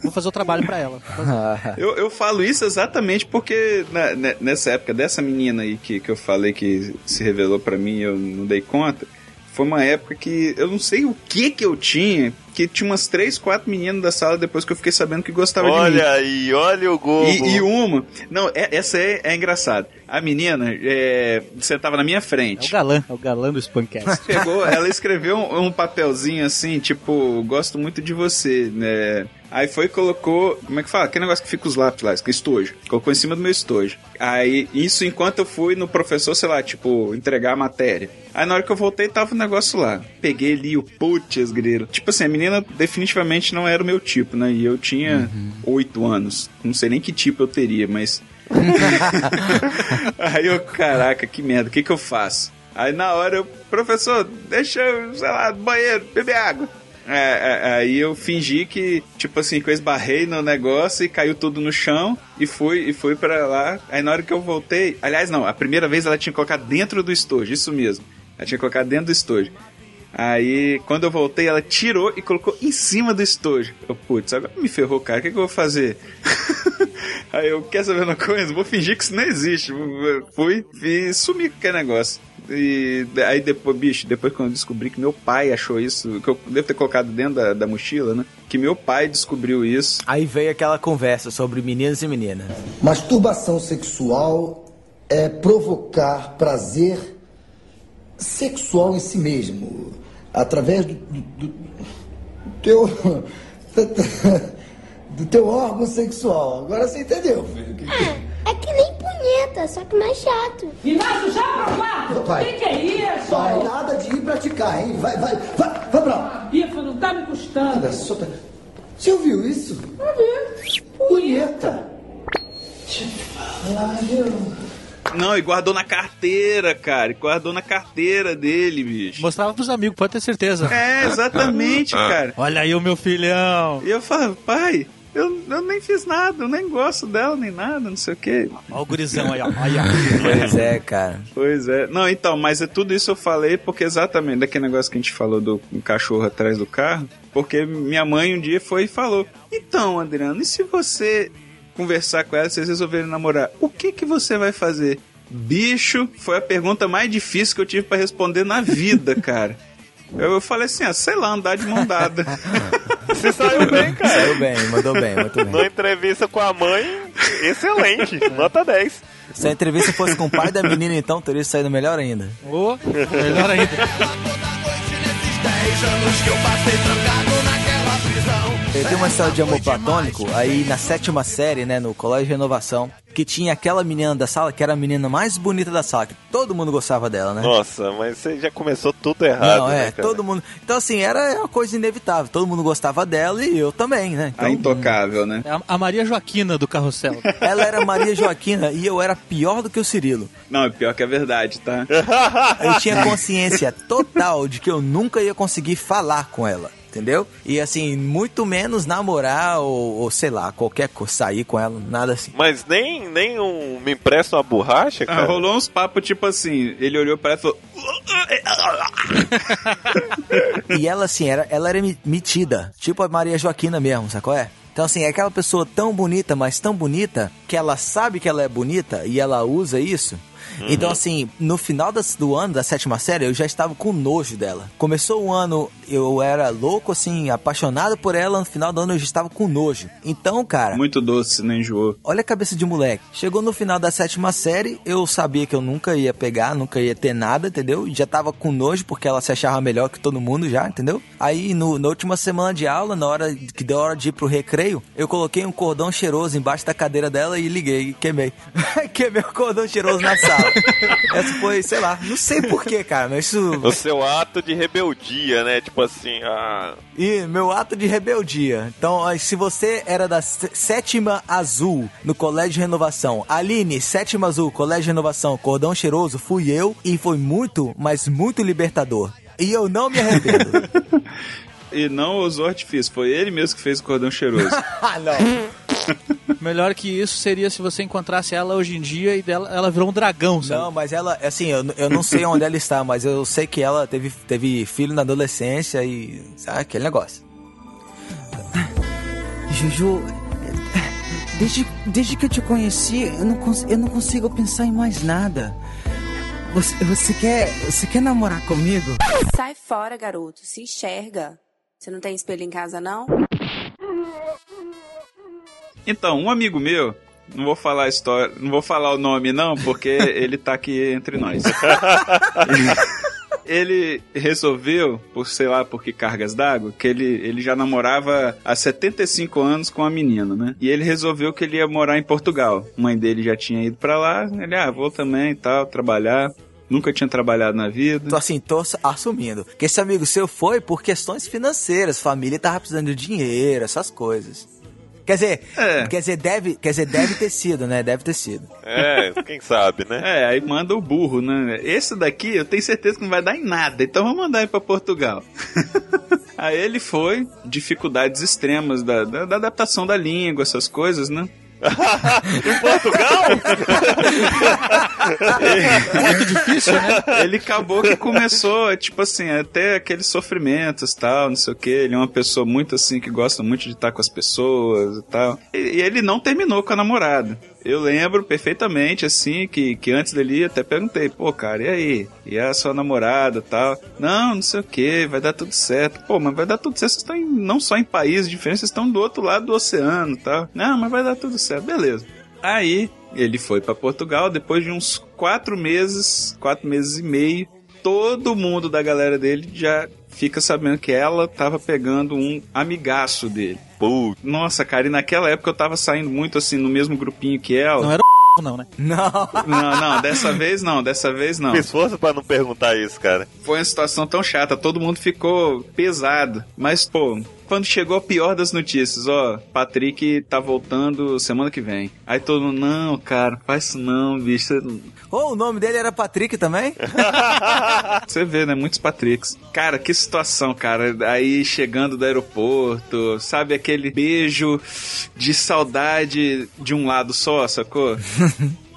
Vou fazer o trabalho pra ela. Eu, eu falo isso exatamente porque na- ne- nessa época dessa menina aí que, que eu falei que se revelou pra mim e eu não dei conta, foi uma época que eu não sei o que que eu tinha, que tinha umas três, quatro meninas da sala depois que eu fiquei sabendo que gostava de mim. olha aí, olha o Globo. E, e uma. Não, é- essa é, é engraçada. A menina é, sentava na minha É o frente. galã, é o galã do Spamcast. Pegou, ela escreveu um, um papelzinho assim, tipo, gosto muito de você, né? Aí foi e colocou, como é que fala? Aquele negócio que fica os lápis lá, que é estojo. Colocou em cima do meu estojo. Aí, isso enquanto eu fui no professor, sei lá, tipo, entregar a matéria. Aí na hora que eu voltei, tava o negócio lá. Peguei ali o putz, grilo. Tipo assim, a menina definitivamente não era o meu tipo, né? E eu tinha oito anos. Não sei nem que tipo eu teria, mas Aí eu, caraca, que merda, o que que eu faço? Aí na hora eu, professor, deixa eu, sei lá, banheiro, beber água. É, é, aí eu fingi que, tipo assim, que eu esbarrei no negócio e caiu tudo no chão e fui, e fui para lá. Aí na hora que eu voltei, aliás, não, a primeira vez ela tinha colocado dentro do estojo, isso mesmo. Ela tinha colocado dentro do estojo. Aí, quando eu voltei, ela tirou e colocou em cima do estojo. Eu, putz, agora me ferrou, cara, o que, que eu vou fazer? Aí eu, quer saber uma coisa? Vou fingir que isso não existe. Fui e sumi com aquele negócio. E aí depois, bicho, depois quando eu descobri que meu pai achou isso, que eu devo ter colocado dentro da, da mochila, né? Que meu pai descobriu isso. Aí veio aquela conversa sobre meninos e meninas. Masturbação sexual é provocar prazer sexual em si mesmo, através do, do, do teu do teu órgão sexual. Agora você entendeu? É que nem punheta, só que mais chato. E vai sujar pro quarto? Vai. Que que é isso? Vai, nada de ir praticar, hein? Vai, vai, vai, vai pra lá. A bifa não tá me custando. Nada, só tá- Você ouviu isso? Vamos ver. Punheta. Não, e guardou na carteira, cara. E guardou na carteira dele, bicho. Mostrava pros amigos, pode ter certeza. É, exatamente, cara. Olha aí o meu filhão. E eu falava, pai, eu, eu nem fiz nada, eu nem gosto dela, nem nada, não sei o quê. Olha o gurizão aí, ó. Aí, ó. Pois é, cara. Pois é. Não, então, mas é tudo isso eu falei porque exatamente daquele negócio que a gente falou do um cachorro atrás do carro. Porque minha mãe um dia foi e falou: Então, Adriano, e se você conversar com ela vocês resolverem namorar, o que que você vai fazer? Bicho, foi a pergunta mais difícil que eu tive pra responder na vida, cara. Eu falei assim, ah, sei lá, andar de mão dada. Você saiu bem, cara. Saiu bem, mandou bem, muito bem. Na entrevista com a mãe, excelente. Nota 10. Se a entrevista fosse com o pai da menina, então teria saído melhor ainda. Ô, melhor ainda. Eu tenho uma história de amor platônico aí na sétima série, né, no Colégio de Renovação, que tinha aquela menina da sala que era a menina mais bonita da sala, que todo mundo gostava dela, né? Nossa, mas você já começou tudo errado, Não, é, né, cara? todo mundo. Então, assim, era uma coisa inevitável. Todo mundo gostava dela e eu também, né? Então, A intocável, né? É a- a Maria Joaquina do carrossel. ela era Maria Joaquina e eu era pior do que o Cirilo. Não, é pior que é verdade, tá? Eu tinha consciência total de que eu nunca ia conseguir falar com ela. Entendeu? E assim, muito menos namorar ou, ou sei lá, qualquer coisa, sair com ela, nada assim. Mas nem, nem um, me empresta uma borracha, Ah, cara? rolou uns papos tipo assim, ele olhou pra ela e falou. E ela, assim, era, ela era metida, tipo a Maria Joaquina mesmo, sacou? É? Então, assim, é aquela pessoa tão bonita, mas tão bonita, que ela sabe que ela é bonita e ela usa isso. Então, assim, no final das- do ano, da sétima série, eu já estava com nojo dela. Começou o ano, eu era louco, assim, apaixonado por ela, no final do ano eu já estava com nojo. Então, cara, Muito doce, né? Enjoou. Olha a cabeça de moleque. Chegou no final da sétima série, eu sabia que eu nunca ia pegar, nunca ia ter nada, entendeu? Já tava com nojo porque ela se achava melhor que todo mundo já, entendeu? Aí no, na última semana de aula, na hora que deu hora de ir pro recreio, eu coloquei um cordão cheiroso embaixo da cadeira dela e liguei queimei. queimei o cordão cheiroso na sala. Essa foi, sei lá, não sei porquê, cara, mas isso. O seu ato de rebeldia, né? Tipo assim, ah, E meu ato de rebeldia. Então, se você era da sé- sétima azul no Colégio de Renovação, Aline, sétima azul, Colégio de Renovação, cordão cheiroso, fui eu e foi muito, mas muito libertador. E eu não me arrependo. E não usou artifício, foi ele mesmo que fez o cordão cheiroso. ah, não. Melhor que isso seria se você encontrasse ela hoje em dia e dela, ela virou um dragão, sabe? Não, mas ela, assim, eu, eu não sei onde ela está, mas eu sei que ela teve, teve filho na adolescência e. Sabe, aquele negócio. Juju, desde, desde que eu te conheci, eu não, cons- eu não consigo pensar em mais nada. Você, você, quer, você quer namorar comigo? Sai fora, garoto. Se enxerga. Você não tem espelho em casa, não? Então, um amigo meu, não vou falar a história, não vou falar o nome não, porque ele tá aqui entre nós. ele resolveu, por sei lá por que cargas d'água, que ele, ele já namorava há 75 anos com a menina, né? E ele resolveu que ele ia morar em Portugal. A mãe dele já tinha ido pra lá, ele, ah, vou também e tal, trabalhar. Nunca tinha trabalhado na vida. Tô assim, tô ass- assumindo. Que esse amigo seu foi por questões financeiras. Família tava precisando de dinheiro, essas coisas. Quer dizer, É. quer dizer, deve, quer dizer, deve ter sido, né? Deve ter sido. é, quem sabe, né? É, aí manda o burro, né? Esse daqui eu tenho certeza que não vai dar em nada, então vamos mandar ele pra Portugal. aí ele foi, dificuldades extremas da, da, da adaptação da língua, essas coisas, né? em Portugal? Muito difícil, né? Ele acabou que começou, tipo assim, até aqueles sofrimentos tal, não sei o que. Ele é uma pessoa muito assim que gosta muito de estar com as pessoas e tal. E, e ele não terminou com a namorada. Eu lembro perfeitamente, assim, que, que antes dele até perguntei, pô, cara, e aí? E a sua namorada tal? Não, não sei o que, vai dar tudo certo. Pô, mas vai dar tudo certo, vocês estão em- não só em países diferentes, vocês estão do outro lado do oceano tal. Não, mas vai dar tudo certo, beleza. Aí ele foi pra Portugal depois de uns quatro meses, quatro meses e meio. Todo mundo da galera dele já fica sabendo que ela tava pegando um amigaço dele. Putz. Nossa, cara, e naquela época eu tava saindo muito assim no mesmo grupinho que ela. Não era o não, né? Não. Não, não, dessa vez não, dessa vez não. Fiz força pra não perguntar isso, cara. Foi uma situação tão chata, todo mundo ficou pesado. Mas, pô, quando chegou a pior das notícias, ó, Patrick tá voltando semana que vem. Aí todo mundo, não, cara, faz isso não, bicho. Oh, o nome dele era Patrick também? Você vê, né? Muitos Patricks. Cara, que situação, cara. Aí chegando do aeroporto, sabe aquele beijo de saudade de um lado só, sacou?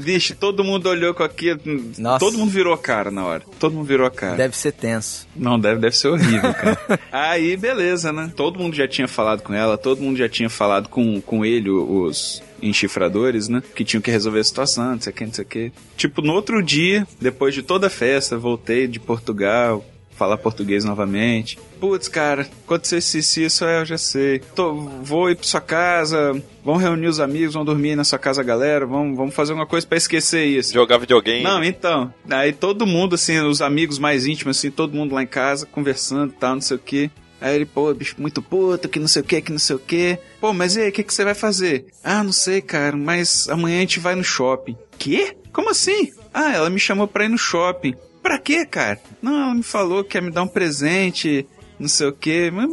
Vixe, todo mundo olhou com aquilo. Nossa. Todo mundo virou a cara na hora. Todo mundo virou a cara. Deve ser tenso. Não, deve, deve ser horrível, cara. Aí, beleza, né? Todo mundo já tinha falado com ela, todo mundo já tinha falado com, com ele, os enchifradores, né? Que tinham que resolver a situação, não sei o que, não sei o que. Tipo, no outro dia, depois de toda a festa, voltei de Portugal, falar português novamente. Putz, cara, aconteceu isso, isso, isso, é, eu já sei. Tô, vou ir pra sua casa, vamos reunir os amigos, vamos dormir na sua casa, galera, vamos, vamos fazer alguma coisa para esquecer isso. Jogar videogame. Não, então. Aí todo mundo, assim, os amigos mais íntimos, assim, todo mundo lá em casa, conversando e tal, não sei o que. Aí ele, pô, bicho muito puto, que não sei o que, que não sei o que. Pô, mas e aí, o que, que você vai fazer? Ah, não sei, cara, mas amanhã a gente vai no shopping. Quê? Como assim? Ah, ela me chamou pra ir no shopping. Pra quê, cara? Não, ela me falou que quer me dar um presente, não sei o quê. Mas,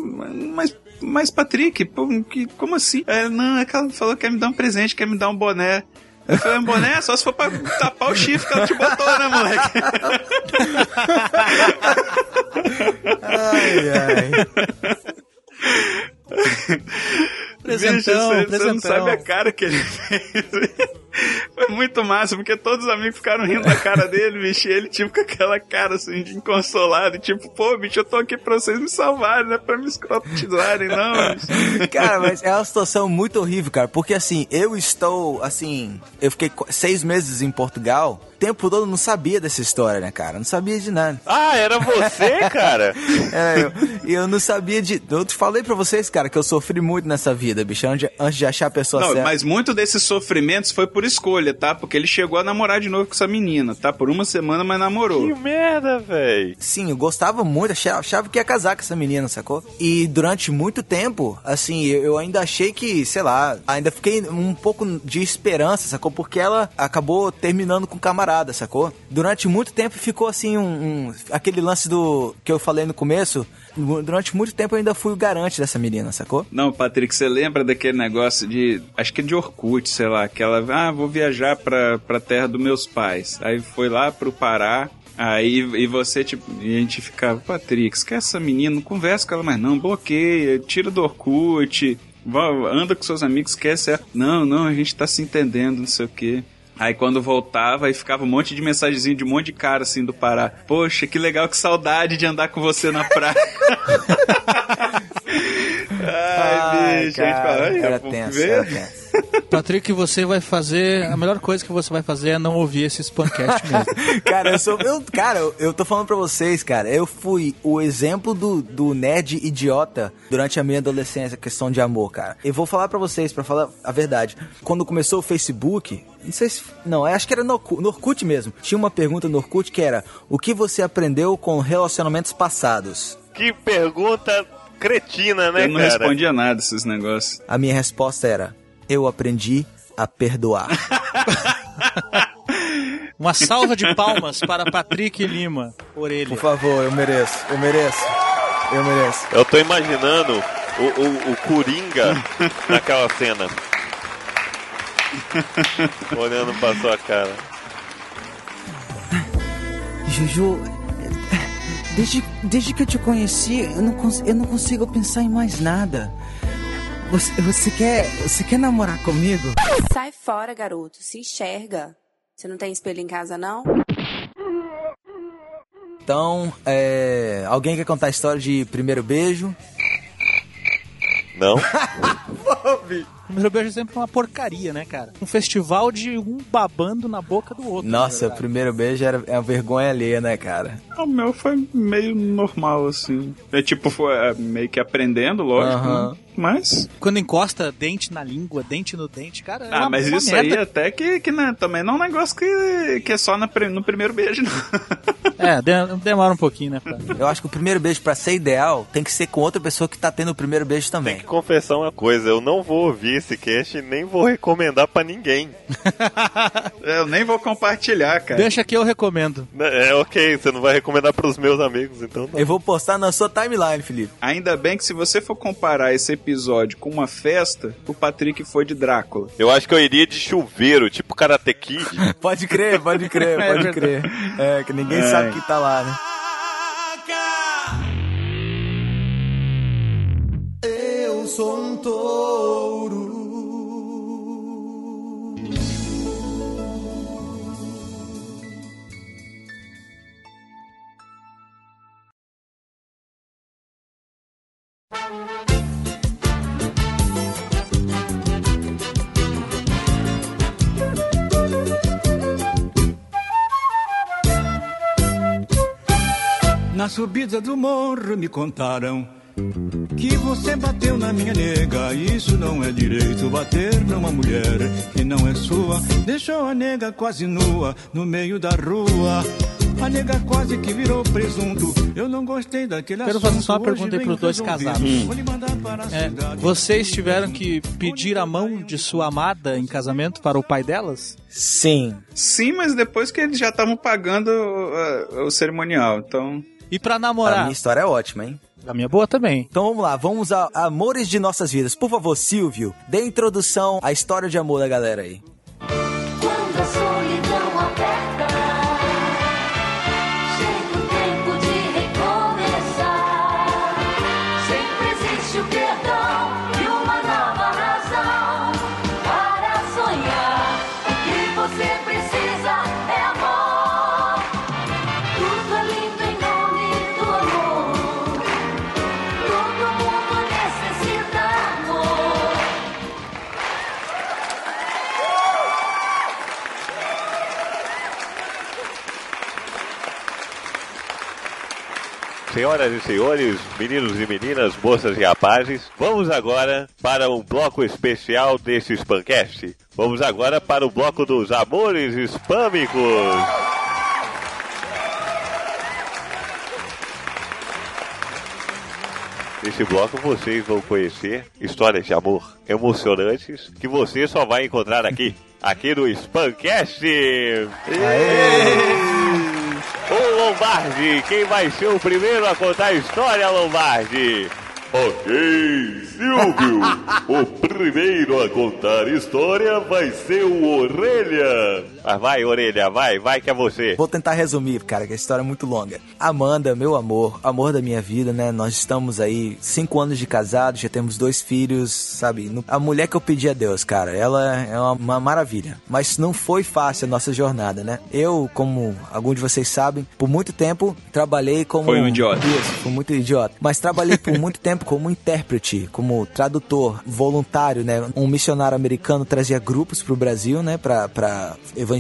mas, mas Patrick, pô, que, como assim? É, não, é que ela falou que quer me dar um presente, quer me dar um boné. Eu falei, um boné só se for pra tapar o chifre que ela te botou, né, moleque? ai, ai. Presentão, Bicho, você, presentão. você não sabe a cara que ele fez. Foi muito massa, porque todos os amigos ficaram rindo da cara dele, bicho. E ele, tipo, com aquela cara assim, de inconsolado. Tipo, pô, bicho, eu tô aqui pra vocês me salvarem, não é pra me escrotizarem, não. bicho. Cara, mas é uma situação muito horrível, cara. Porque assim, eu estou, assim, eu fiquei qu- seis meses em Portugal. O tempo todo eu não sabia dessa história, né, cara? Não sabia de nada. Ah, era você, cara? É, eu, e eu não sabia de. Eu te falei pra vocês, cara, que eu sofri muito nessa vida, bicho, antes de, antes de achar a pessoa Não, certa. mas muito desses sofrimentos foi por escolha, tá? Porque ele chegou a namorar de novo com essa menina, tá? Por uma semana, mas namorou. Que merda, velho. Sim, eu gostava muito, achava, achava que ia casar com essa menina, sacou? E durante muito tempo, assim, eu eu ainda achei que, sei lá, ainda fiquei um pouco de esperança, sacou? Porque ela acabou terminando com o camarada, sacou? Durante muito tempo ficou assim, um, um- aquele lance do que eu falei no começo. Durante muito tempo eu ainda fui o garante dessa menina, sacou? Não, Patrick, você lembra daquele negócio de. Acho que é de Orkut, sei lá, que ela. Ah, vou viajar pra, pra terra dos meus pais. Aí foi lá pro Pará. Aí e você, tipo, e a gente ficava, Patrick, esquece essa menina, não conversa com ela mais não, bloqueia, tira do Orkut, anda com seus amigos, esquece. Não, não, a gente tá se entendendo, não sei o quê. Aí quando voltava, aí ficava um monte de mensagenzinho de um monte de cara assim do Pará. Poxa, que legal, que saudade de andar com você na praia. Ai, bicho, a gente fala, "Ai, era tenso, ver." era tenso. Patrick, você vai fazer. A melhor coisa que você vai fazer é não ouvir esse Spamcast mesmo. Cara, eu sou. Eu, cara, eu, tô falando pra vocês, cara. Eu fui o exemplo do, do nerd idiota durante a minha adolescência, questão de amor, cara. Eu vou falar pra vocês, pra falar a verdade. Quando começou o Facebook, não sei se. Não, acho que era no, no Orkut mesmo. Tinha uma pergunta no Orkut que era: O que você aprendeu com relacionamentos passados? Que pergunta cretina, né, Eu não cara? respondia nada esses negócios. A minha resposta era: Eu aprendi a perdoar. Uma salva de palmas para Patrick Lima, orelha. Por favor, eu mereço, eu mereço, eu mereço. Eu tô imaginando o, o, o Coringa naquela cena. Olhando pra sua cara. Juju, desde, desde que eu te conheci, eu não, cons- eu não consigo pensar em mais nada. Você, você, quer, você quer namorar comigo? Sai fora, garoto. Se enxerga. Você não tem espelho em casa, não? Então, é, alguém quer contar a história de primeiro beijo? Não? O primeiro beijo é sempre uma porcaria, né, cara? Um festival de um babando na boca do outro. Nossa, o primeiro beijo era, é uma vergonha alheia, né, cara? O meu foi meio normal, assim. É tipo, foi é, meio que aprendendo, lógico. Né? Mas. Quando encosta dente na língua, dente no dente, cara. é Ah, uma- mas uma isso merda. aí até que, que né, também não é um negócio que, que é só na no primeiro beijo, não. É, de- demora um pouquinho, né? Pra... Eu acho que o primeiro beijo, pra ser ideal, tem que ser com outra pessoa que tá tendo o primeiro beijo também. Tem que confessar uma coisa, eu não vou ouvir esse cast e nem vou recomendar pra ninguém. Eu nem vou compartilhar, cara. Deixa que eu recomendo. É ok, você não vai recomendar pros meus amigos, então não. Eu vou postar na sua timeline, Felipe. Ainda bem que se você for comparar esse episódio com uma festa, o Patrick foi de Drácula. Eu acho que eu iria de chuveiro, tipo Karate Kid. Pode crer, pode crer, É pode crer. É, que ninguém É. sabe que tá lá, né? Eu sou um touro. Na subida do morro me contaram que você bateu na minha nega. Isso não é direito, bater numa mulher que não é sua. Deixou a nega quase nua no meio da rua. A nega quase que virou presunto. Eu não gostei daquele Quero fazer só uma pergunta aí pros dois casados. resolvido. Vou lhe mandar para a É, cidade. vocês tiveram que pedir a mão de sua amada em casamento para o pai delas? Sim. Sim, mas depois que eles já estavam pagando uh, o cerimonial, então. E pra A namorar? minha história é ótima, hein? A minha boa também. Então vamos lá, vamos a Amores de Nossas Vidas. Por favor, Silvio, dê a introdução à história de amor da galera aí. Senhoras e senhores, meninos e meninas, moças e rapazes, vamos agora para um bloco especial desse Spamcast. Vamos agora para o bloco dos amores spâmicos. Nesse bloco vocês vão conhecer histórias de amor emocionantes que você só vai encontrar aqui, aqui no Spamcast. Ô Lombardi, quem vai ser o primeiro a contar a história, Lombardi? Ok, Silvio. o primeiro a contar história vai ser o Orelha. Mas vai, Orelha, vai, vai que é você. Vou tentar resumir, cara, que a história é muito longa. Amanda, meu amor, amor da minha vida, né? Nós estamos aí cinco anos de casado, já temos dois filhos, sabe? A mulher que eu pedi a Deus, cara, ela é uma, uma maravilha. Mas não foi fácil a nossa jornada, né? Eu, como alguns de vocês sabem, por muito tempo trabalhei como. Foi um idiota. Isso, fui muito idiota. Mas trabalhei por muito tempo como intérprete, como tradutor voluntário, né? Um missionário americano trazia grupos pro Brasil, né? Pra, pra evangelizar,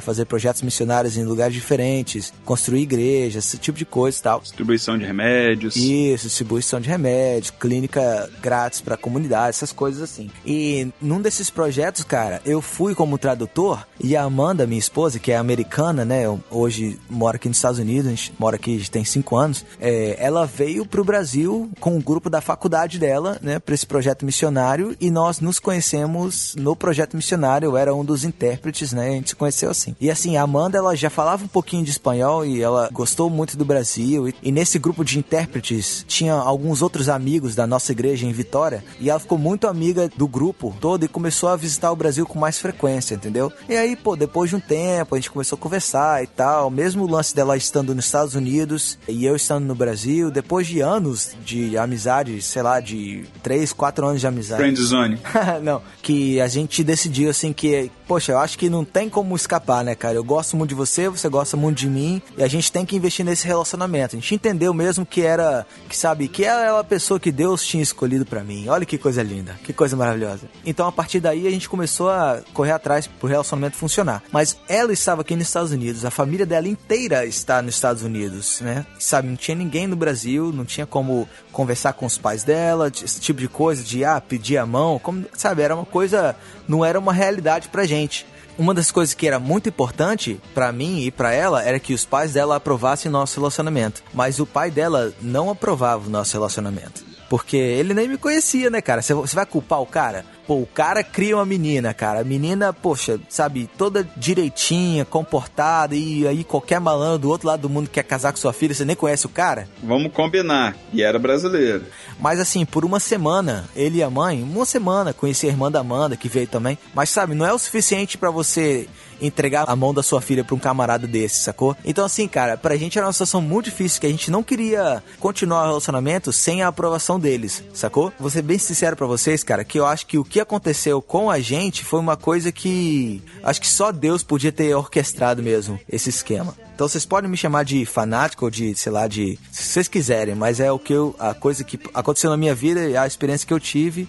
fazer projetos missionários em lugares diferentes, construir igrejas, esse tipo de coisa e tal. Distribuição de remédios. Isso, distribuição de remédios, clínica grátis pra comunidade, essas coisas assim. E num desses projetos, cara, eu fui como tradutor e a Amanda, minha esposa, que é americana, né? Hoje mora aqui nos Estados Unidos, a gente mora aqui tem cinco anos. é, ela veio pro Brasil com o grupo da faculdade dela, né? Pra esse projeto missionário e nós nos conhecemos no projeto missionário. Eu era um dos intérpretes, né? Gente se conheceu assim. E assim, a Amanda, ela já falava um pouquinho de espanhol e ela gostou muito do Brasil. E, e nesse grupo de intérpretes tinha alguns outros amigos da nossa igreja em Vitória. E ela ficou muito amiga do grupo todo e começou a visitar o Brasil com mais frequência, entendeu? E aí, pô, depois de um tempo, a gente começou a conversar e tal. Mesmo o lance dela estando nos Estados Unidos e eu estando no Brasil, depois de anos de amizade, sei lá, de três, quatro anos de amizade. Friend Zone. não, que a gente decidiu assim que, poxa, eu acho que não tem como escapar, né, cara? Eu gosto muito de você, você gosta muito de mim, e a gente tem que investir nesse relacionamento. A gente entendeu mesmo que era, que sabe, que ela era a pessoa que Deus tinha escolhido pra mim. Olha que coisa linda, que coisa maravilhosa. Então a partir daí a gente começou a correr atrás pro relacionamento funcionar. Mas ela estava aqui nos Estados Unidos, a família dela inteira está nos Estados Unidos, né? Sabe, não tinha ninguém no Brasil, não tinha como conversar com os pais dela, esse tipo de coisa, de ah, pedir a mão, como, sabe, era uma coisa, não era uma realidade pra gente. Uma das coisas que era muito importante pra mim e pra ela era que os pais dela aprovassem nosso relacionamento, mas o pai dela não aprovava o nosso relacionamento. Porque ele nem me conhecia, né, cara? Você vai culpar o cara? Pô, o cara cria uma menina, cara. A menina, poxa, sabe, toda direitinha, comportada, e aí qualquer malandro do outro lado do mundo quer casar com sua filha, você nem conhece o cara? Vamos combinar. E era brasileiro. Mas assim, por uma semana, ele e a mãe, uma semana, conheci a irmã da Amanda, que veio também. Mas sabe, não é o suficiente pra você entregar a mão da sua filha pra um camarada desse, sacou? Então assim, cara, pra gente era uma situação muito difícil, que a gente não queria continuar o relacionamento sem a aprovação deles, sacou? Vou ser bem sincero pra vocês, cara, que eu acho que o que aconteceu com a gente foi uma coisa que acho que só Deus podia ter orquestrado mesmo esse esquema. Então vocês podem me chamar de fanático ou de, sei lá, de se vocês quiserem, mas é o que eu, a coisa que aconteceu na minha vida e a experiência que eu tive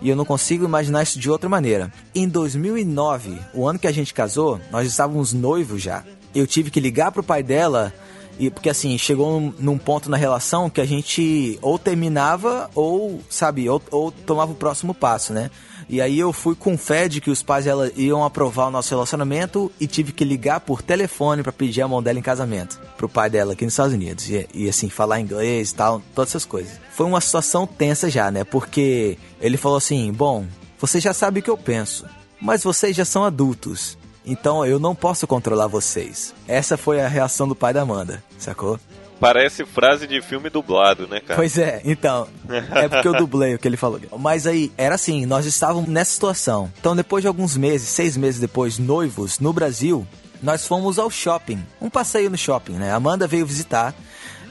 e eu não consigo imaginar isso de outra maneira. Em 2009, o ano que a gente casou, nós estávamos noivos já. Eu tive que ligar pro pai dela e porque assim, chegou num, ponto na relação que a gente ou terminava ou, sabe, ou, ou tomava o próximo passo, né? E aí eu fui com fé de que os pais dela iam aprovar o nosso relacionamento e tive que ligar por telefone pra pedir a mão dela em casamento pro pai dela aqui nos Estados Unidos. E, e, assim, falar inglês e tal, todas essas coisas. Foi uma situação tensa já, né? Porque ele falou assim: "Bom, você já sabe o que eu penso, mas vocês já são adultos. Então eu não posso controlar vocês." Essa foi a reação do pai da Amanda, sacou? Parece frase de filme dublado, né, cara? Pois é, então. É porque eu dublei o que ele falou. Mas aí, era assim, nós estávamos nessa situação. Então, depois de alguns meses, seis meses depois, noivos, no Brasil, nós fomos ao shopping. Um passeio no shopping, né? Amanda veio visitar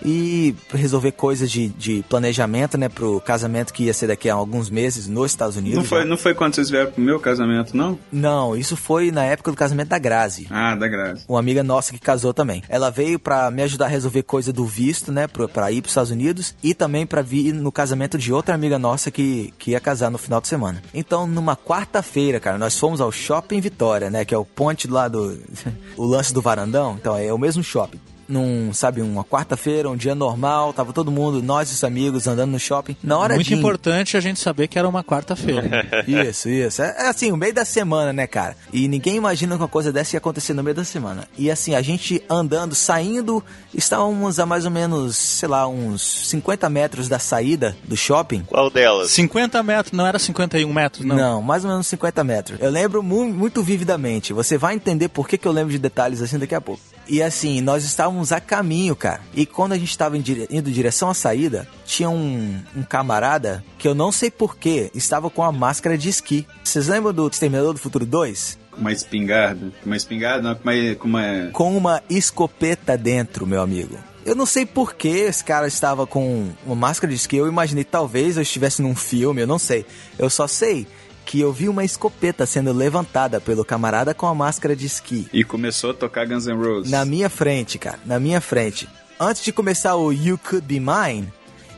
e resolver coisas de, de planejamento, né, pro casamento que ia ser daqui a alguns meses nos Estados Unidos. Não foi, já. não foi quando vocês vieram pro meu casamento, não? Não, isso foi na época do casamento da Grazi. Ah, da Grazi. Uma amiga nossa que casou também. Ela veio pra me ajudar a resolver coisa do visto, né, pra, pra ir pros Estados Unidos e também pra vir no casamento de outra amiga nossa que, que ia casar no final de semana. Então, numa quarta-feira, cara, nós fomos ao Shopping Vitória, né, que é o ponte lá do... o lance do varandão. Então, é o mesmo shopping num, sabe, uma quarta-feira, um dia normal, tava todo mundo, nós e os amigos, andando no shopping. Na hora Muito de... importante a gente saber que era uma quarta-feira. Isso, isso. É, é assim, o meio da semana, né, cara? E ninguém imagina que uma coisa dessa ia acontecer no meio da semana. E assim, a gente andando, saindo, estávamos a mais ou menos, sei lá, uns 50 metros da saída do shopping. Qual delas? 50 metros, não era 51 metros, não? Não, mais ou menos 50 metros. Eu lembro mu muito vividamente. Você vai entender por que, que eu lembro de detalhes assim daqui a pouco. E assim, nós estávamos a caminho, cara. E quando a gente estava dire... indo em direção à saída, tinha um, um camarada que eu não sei porquê estava com a máscara de esqui. Vocês lembram do Exterminador do Futuro 2? Uma espingarda? Uma espingarda? Não, com uma, com uma... Com uma escopeta dentro, meu amigo. Eu não sei por que esse cara estava com uma máscara de esqui. Eu imaginei talvez eu estivesse num filme, eu não sei. Eu só sei que eu vi uma escopeta sendo levantada pelo camarada com a máscara de esqui. E começou a tocar Guns N' Roses. Na minha frente, cara, na minha frente. Antes de começar o You Could Be Mine,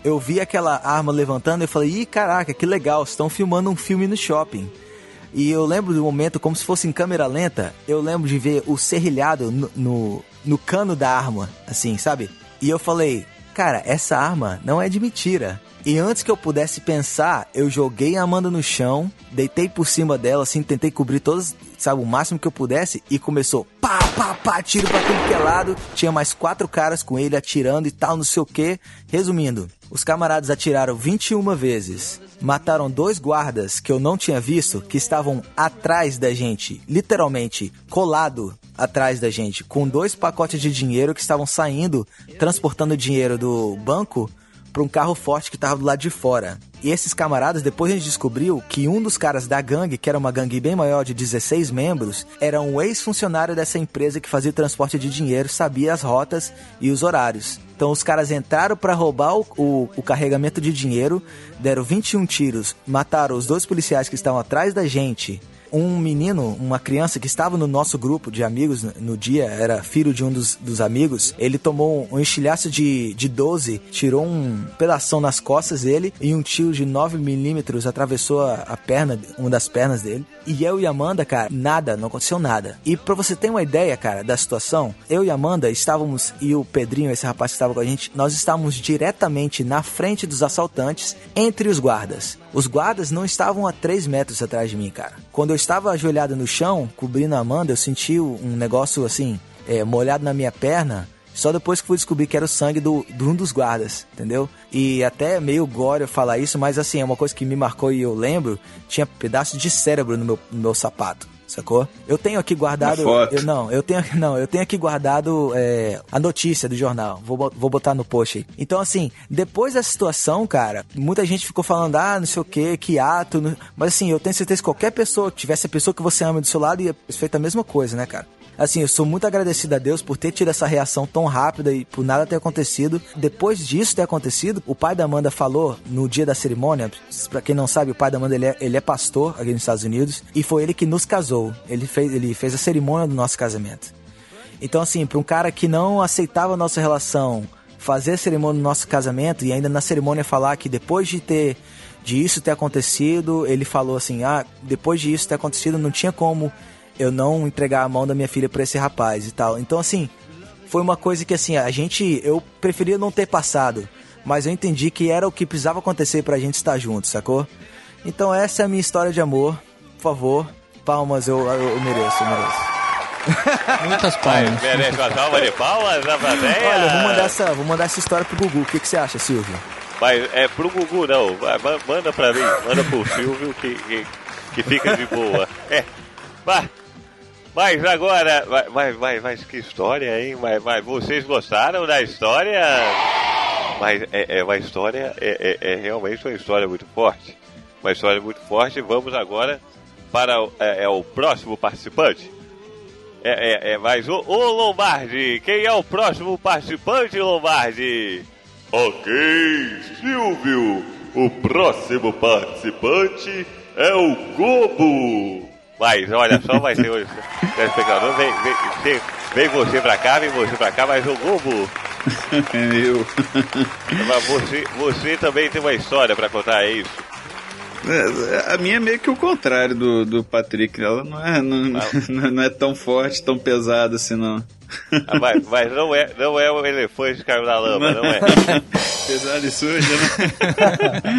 eu vi aquela arma levantando e falei, ih, caraca, que legal, estão filmando um filme no shopping. E eu lembro do momento, como se fosse em câmera lenta, eu lembro de ver o serrilhado no, no, no cano da arma, assim, sabe? E eu falei, cara, essa arma não é de mentira. E antes que eu pudesse pensar, eu joguei a Amanda no chão, deitei por cima dela, assim, tentei cobrir todas, sabe, o máximo que eu pudesse, e começou pá, pá, pá, tiro pra tudo que é lado. Tinha mais quatro caras com ele atirando e tal, não sei o que. Resumindo, os camaradas atiraram 21 vezes. Mataram dois guardas que eu não tinha visto, que estavam atrás da gente, literalmente colado atrás da gente, com dois pacotes de dinheiro que estavam saindo, transportando dinheiro do banco para um carro forte que estava do lado de fora. E esses camaradas, depois a gente descobriu que um dos caras da gangue, que era uma gangue bem maior de 16 membros, era um ex-funcionário dessa empresa que fazia transporte de dinheiro, sabia as rotas e os horários. Então os caras entraram para roubar o, o, o, carregamento de dinheiro, deram 21 tiros, mataram os dois policiais que estavam atrás da gente. Um menino, uma criança que estava no nosso grupo de amigos no dia, era filho de um dos, dos amigos, ele tomou um enxilhaço de, de 12, tirou um pedação nas costas dele e um tiro de 9 milímetros atravessou a, a perna, uma das pernas dele. E eu e Amanda, cara, nada, não aconteceu nada. E pra você ter uma ideia, cara, da situação, eu e Amanda estávamos, e o Pedrinho, esse rapaz que estava com a gente, nós estávamos diretamente na frente dos assaltantes, entre os guardas. Os guardas não estavam a 3 metros atrás de mim, cara. Quando eu estava ajoelhado no chão, cobrindo a Amanda, eu senti um negócio assim, é, molhado na minha perna. Só depois que fui descobrir que era o sangue do, de um dos guardas, entendeu? E até meio gore eu falar isso, mas assim, é uma coisa que me marcou e eu lembro, tinha pedaço de cérebro no meu, no meu sapato. Sacou? Eu tenho aqui guardado. Eu, não, eu tenho, não, eu tenho aqui guardado é, a notícia do jornal. Vou, vou botar no post aí. Então, assim, depois dessa situação, cara, muita gente ficou falando, ah, não sei o que, que ato. não- Mas assim, eu tenho certeza que qualquer pessoa que tivesse a pessoa que você ama do seu lado ia feito a mesma coisa, né, cara? Assim, eu sou muito agradecido a Deus por ter tido essa reação tão rápida e por nada ter acontecido. Depois disso ter acontecido, o pai da Amanda falou no dia da cerimônia. Pra quem não sabe, o pai da Amanda ele é, ele é pastor aqui nos Estados Unidos e foi ele que nos casou. Ele fez, ele fez a cerimônia do nosso casamento. Então, assim, para um cara que não aceitava a nossa relação, fazer a cerimônia do nosso casamento e ainda na cerimônia falar que depois de ter de isso ter acontecido, ele falou assim: "Ah, depois de isso ter acontecido, não tinha como eu não entregar a mão da minha filha para esse rapaz e tal". Então, assim, foi uma coisa que assim, a gente eu preferia não ter passado, mas eu entendi que era o que precisava acontecer pra gente estar junto, sacou? Então, essa é a minha história de amor. Por favor, palmas, eu, eu, eu mereço, eu mereço. Muitas Vai, merece uma salva de palmas na plateia. Olha, vou mandar essa, vou mandar essa história pro Gugu. O que, que você acha, Silvio? Mas é pro Gugu não, Vai, ma- manda pra mim, manda pro Silvio que, que, que fica de boa. É, mas, mas agora, mas, mas, mas, que história, hein? Mas, mas vocês gostaram da história? Mas é, é uma história, é, é, é realmente uma história muito forte. Uma história muito forte. Vamos agora para é, é o próximo participante. É, é, é mais o, o Lombardi. Quem é o próximo participante, Lombardi? Ok, Silvio. O próximo participante é o Gobo. Mas olha só, vai ter hoje. Telespectador, vem, vem, vem, você pra cá, vem você pra cá, mas o Globo. Eu. Mas você, você também tem uma história pra contar, é isso? É, A minha é meio que o contrário do, do Patrick. Ela não é, não, não é tão forte, tão pesada assim, não. Ah, mas, mas não, é, não é o elefante caiu na lama, não é? Pesada e suja, né?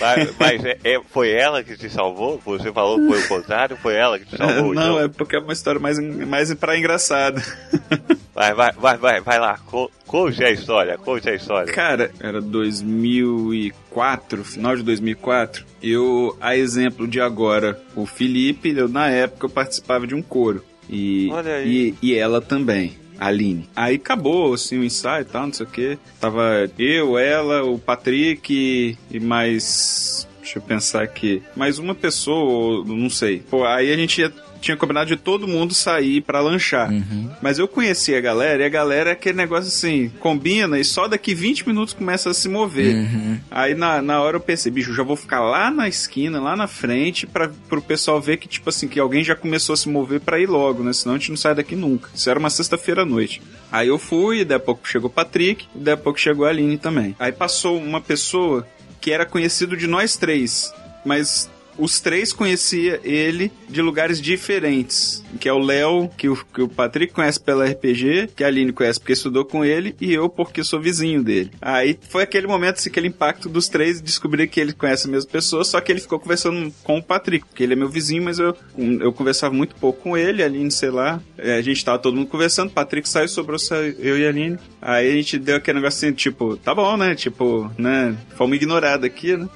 Mas, mas é- é- foi ela que te salvou? Você falou que foi o contrário, foi ela que te salvou? não, então? é porque é uma história mais, mais pra engraçada. Vai, vai, vai, vai, vai lá, co- conte a história, conte a história. Cara, era 2004, final de 2004. Eu, a exemplo de agora, o Felipe, eu, na época eu participava de um coro. E, e, e ela também. Aline. Aí acabou, assim, o ensaio e tal, não sei o que. Tava eu, ela, o Patrick e mais. Deixa eu pensar aqui. Mais uma pessoa, não sei. Pô, aí a gente ia tinha combinado de todo mundo sair pra lanchar. Mas eu conheci a galera e a galera é aquele negócio assim, combina e só daqui 20 minutos começa a se mover. Aí na, na hora eu pensei, bicho, já vou ficar lá na esquina, lá na frente, para pro pessoal ver que, tipo assim, que alguém já começou a se mover pra ir logo, né? Senão a gente não sai daqui nunca. Isso era uma sexta-feira à noite. Aí eu fui, e daí a pouco chegou o Patrick, e daí a pouco chegou a Aline também. Aí passou uma pessoa que era conhecido de nós três, mas os três conhecia ele de lugares diferentes. Que é o Léo, que o, que o Patrick conhece pela RPG, que a Aline conhece porque estudou com ele, e eu porque sou vizinho dele. Aí foi aquele momento, assim, aquele impacto dos três, descobrir que ele conhece a mesma pessoa, só que ele ficou conversando com o Patrick, porque ele é meu vizinho, mas eu, eu conversava muito pouco com ele, a Aline, sei lá. É, A gente tava todo mundo conversando, o Patrick saiu, sobrou só eu e a Aline. Aí a gente deu aquele negócio assim, tipo, tá bom, né? Tipo, né? Fomos ignorados aqui, né?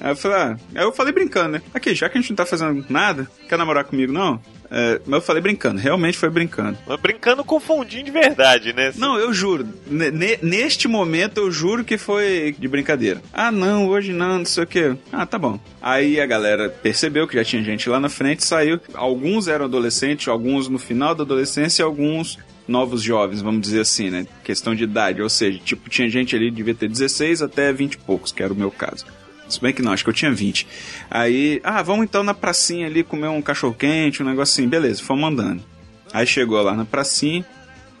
Aí eu falei, ah, aí eu falei brincando, né? Aqui, já que a gente não tá fazendo nada, quer namorar comigo, não? É, mas eu falei brincando, realmente foi brincando. Mas brincando com fundinho de verdade, né? Não, eu juro. Ne- ne- neste momento eu juro que foi de brincadeira. Ah, não, hoje não, não sei o que. Ah, tá bom. Aí a galera percebeu que já tinha gente lá na frente, saiu. Alguns eram adolescentes, alguns no final da adolescência e alguns novos jovens, vamos dizer assim, né? Questão de idade, ou seja, tipo, tinha gente ali que devia ter 16 até 20 e poucos, que era o meu caso. Se bem que não, acho que eu tinha 20. Aí, ah, vamos então na pracinha ali comer um cachorro quente, um negocinho. Beleza, fomos andando. Aí chegou lá na pracinha,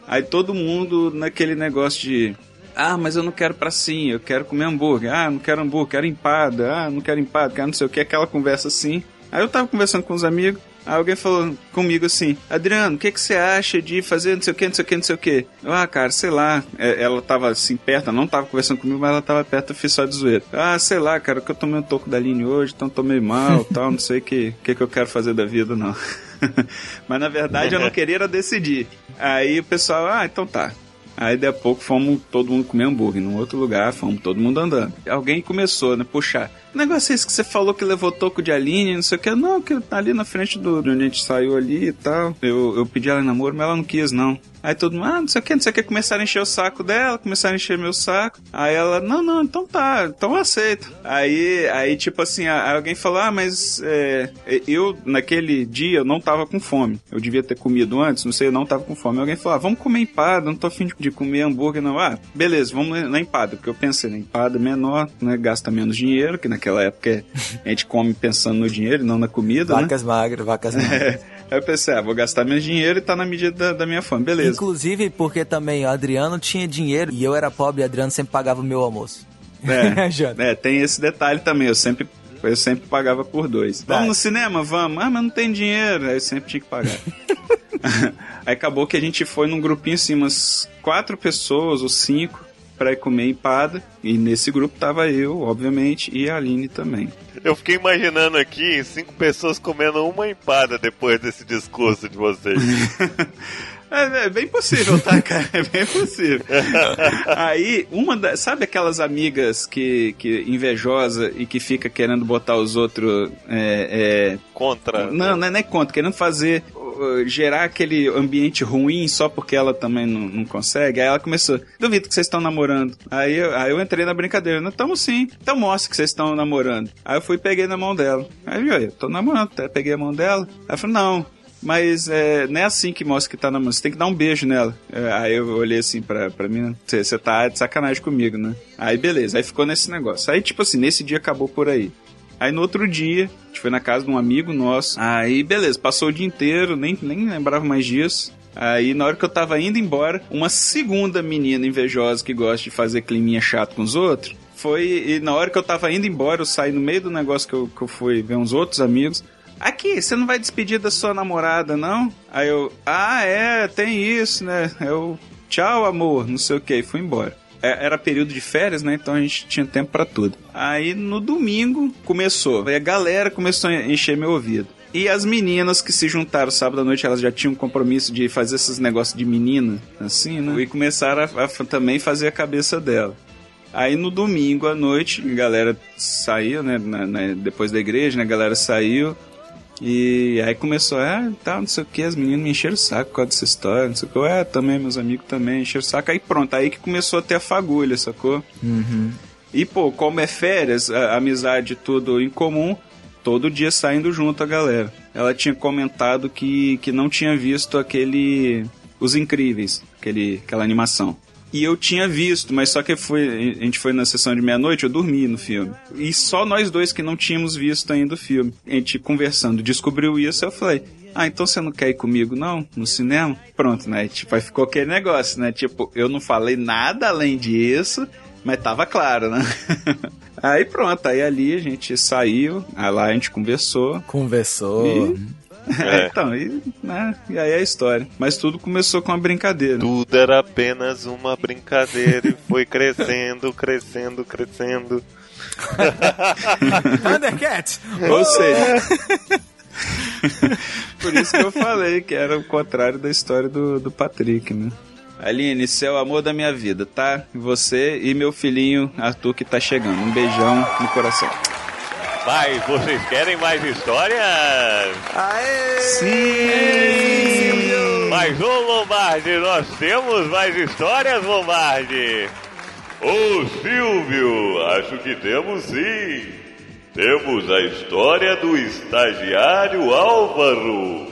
aí todo mundo naquele negócio de. Ah, mas eu não quero pracinha, eu quero comer hambúrguer. Ah, não quero hambúrguer, quero empada. Ah, não quero empada, quero não sei o que, aquela conversa assim. Aí eu tava conversando com os amigos, aí alguém falou comigo assim: Adriano, o que, que você acha de fazer não sei o que, não sei o que, não sei o que? Eu, ah, cara, sei lá. É, Ela tava assim perto, ela não tava conversando comigo, mas ela tava perto, eu fiz só de zoeira. Ah, sei lá, cara, que eu tomei um toco da linha hoje, então tomei mal tal, não sei o que, que, que eu quero fazer da vida, não. mas na verdade eu não queria era decidir. Aí o pessoal, ah, então tá. Aí daí a pouco fomos todo mundo comer hambúrguer num outro lugar, fomos todo mundo andando. Alguém começou, né, puxar. Negócio é esse que você falou que levou toco de Aline, não sei o que. Não, que ali na frente do, de onde a gente saiu ali e tal. Eu, eu pedi ela em namoro, mas ela não quis, não. Aí todo mundo, ah, não sei o que, não sei o que, começaram a encher o saco dela, começaram a encher meu saco. Aí ela, não, não, então tá, então eu aceito. Aí, aí tipo assim, alguém falou, ah, mas é, eu, naquele dia, eu não tava com fome. Eu devia ter comido antes, não sei, eu não tava com fome. Alguém falou, ah, vamos comer empada, não tô afim de, de comer hambúrguer, não. Ah, beleza, vamos na empada, porque eu pensei, na empada menor, né, gasta menos dinheiro, que naquela época a gente come pensando no dinheiro, não na comida, né? Vacas magras, vacas magras. Aí eu pensei, ah, vou gastar menos dinheiro e tá na medida da, da minha fome, beleza. Inclusive porque também o Adriano tinha dinheiro e eu era pobre e o Adriano sempre pagava o meu almoço. É, Jota. é, tem esse detalhe também. Eu sempre, eu sempre pagava por dois. Vamos no cinema? Vamos. Ah, mas não tem dinheiro. Aí eu sempre tinha que pagar. Aí acabou que a gente foi num grupinho assim, umas quatro pessoas ou cinco pra ir comer empada. E nesse grupo tava eu, obviamente, e a Aline também. Eu fiquei imaginando aqui cinco pessoas comendo uma empada depois desse discurso de vocês. É, é bem possível, tá, cara? É bem possível. Aí, uma das. Sabe aquelas amigas que, que invejosa e que fica querendo botar os outros. É, é... Contra. Não, não é, não é contra, querendo fazer. Uh, Gerar aquele ambiente ruim só porque ela também não, não consegue. Aí ela começou, duvido que vocês estão namorando. Aí eu, aí eu entrei na brincadeira, não estamos sim. Então mostra que vocês estão namorando. Aí eu fui e peguei na mão dela. Aí eu, eu tô namorando, até peguei a mão dela. Aí ela falou, não, mas é, não é assim que mostra que tá namorando. Você tem que dar um beijo nela. É, aí eu olhei assim pra, pra mim, você tá de sacanagem comigo, né? Aí beleza, aí ficou nesse negócio. Aí, tipo assim, nesse dia acabou por aí. Aí no outro dia, a gente foi na casa de um amigo nosso. Aí beleza, passou o dia inteiro, nem, nem lembrava mais disso. Aí, na hora que eu tava indo embora, uma segunda menina invejosa que gosta de fazer climinha chato com os outros, foi. E na hora que eu tava indo embora, eu saí no meio do negócio que eu, que eu fui ver uns outros amigos. Aqui, você não vai despedir da sua namorada, não? Aí eu, ah, é, tem isso, né? Eu, tchau, amor, não sei o que, fui embora. É, Era período de férias, né? Então a gente tinha tempo pra tudo. Aí no domingo começou. A galera começou a encher meu ouvido. E as meninas que se juntaram sábado à noite, elas já tinham um compromisso de fazer esses negócios de menina, assim, né? E começaram a, a também fazer a cabeça dela. Aí no domingo à noite, a galera saiu, né? na- na- depois da igreja, né? A galera saiu. E aí começou, ah, tal, não sei o que, as meninas me encheram o saco por causa dessa história, não sei o que. É, também, meus amigos também encheram o saco. Aí pronto, aí que começou a ter a fagulha, sacou? Uhum. E, pô, como é férias, a- amizade tudo em comum, todo dia saindo junto a galera. Ela tinha comentado que, que não tinha visto aquele. Os Incríveis, aquele, aquela animação. E eu tinha visto, mas só que foi, a gente foi na sessão de meia-noite, eu dormi no filme. E só nós dois que não tínhamos visto ainda o filme. A gente conversando, descobriu isso, eu falei, ah, então você não quer ir comigo, não? No cinema? Pronto, né? Tipo, aí ficou aquele negócio, né? Tipo, eu não falei nada além disso, mas tava claro, né? aí pronto, aí ali a gente saiu, aí lá a gente conversou. Conversou. E... É. então, e, né, e aí é a história. Mas tudo começou com uma brincadeira. Tudo era apenas uma brincadeira e foi crescendo, crescendo, crescendo. Thundercat! Ou seja, por isso que eu falei que era o contrário da história do, do Patrick, né? Aline, você é o amor da minha vida, tá? Você e meu filhinho Arthur que tá chegando. Um beijão no coração. Mas vocês querem mais histórias? Aê! Sim! Mas ô Lombardi, nós temos mais histórias, Lombardi! Ô Silvio, acho que temos sim. Temos a história do estagiário Álvaro.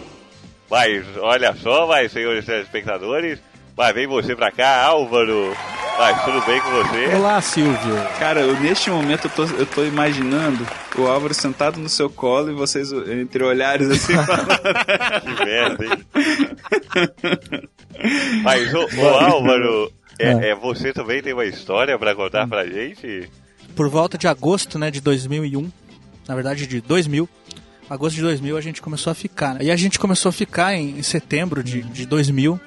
Mas olha só, mas senhores telespectadores, mas vem você pra cá, Álvaro. Mas tudo bem com você? Olá, Silvio. Cara, eu, neste momento eu tô, eu tô imaginando o Álvaro sentado no seu colo e vocês entre olhares assim falando. Que merda, hein? Mas ô, ô Álvaro, é, é, você também tem uma história pra contar pra gente? Por volta de agosto, né, de 2001, na verdade de 2000, agosto de 2000 a gente começou a ficar. Né? E a gente começou a ficar em, em setembro de, de 2000.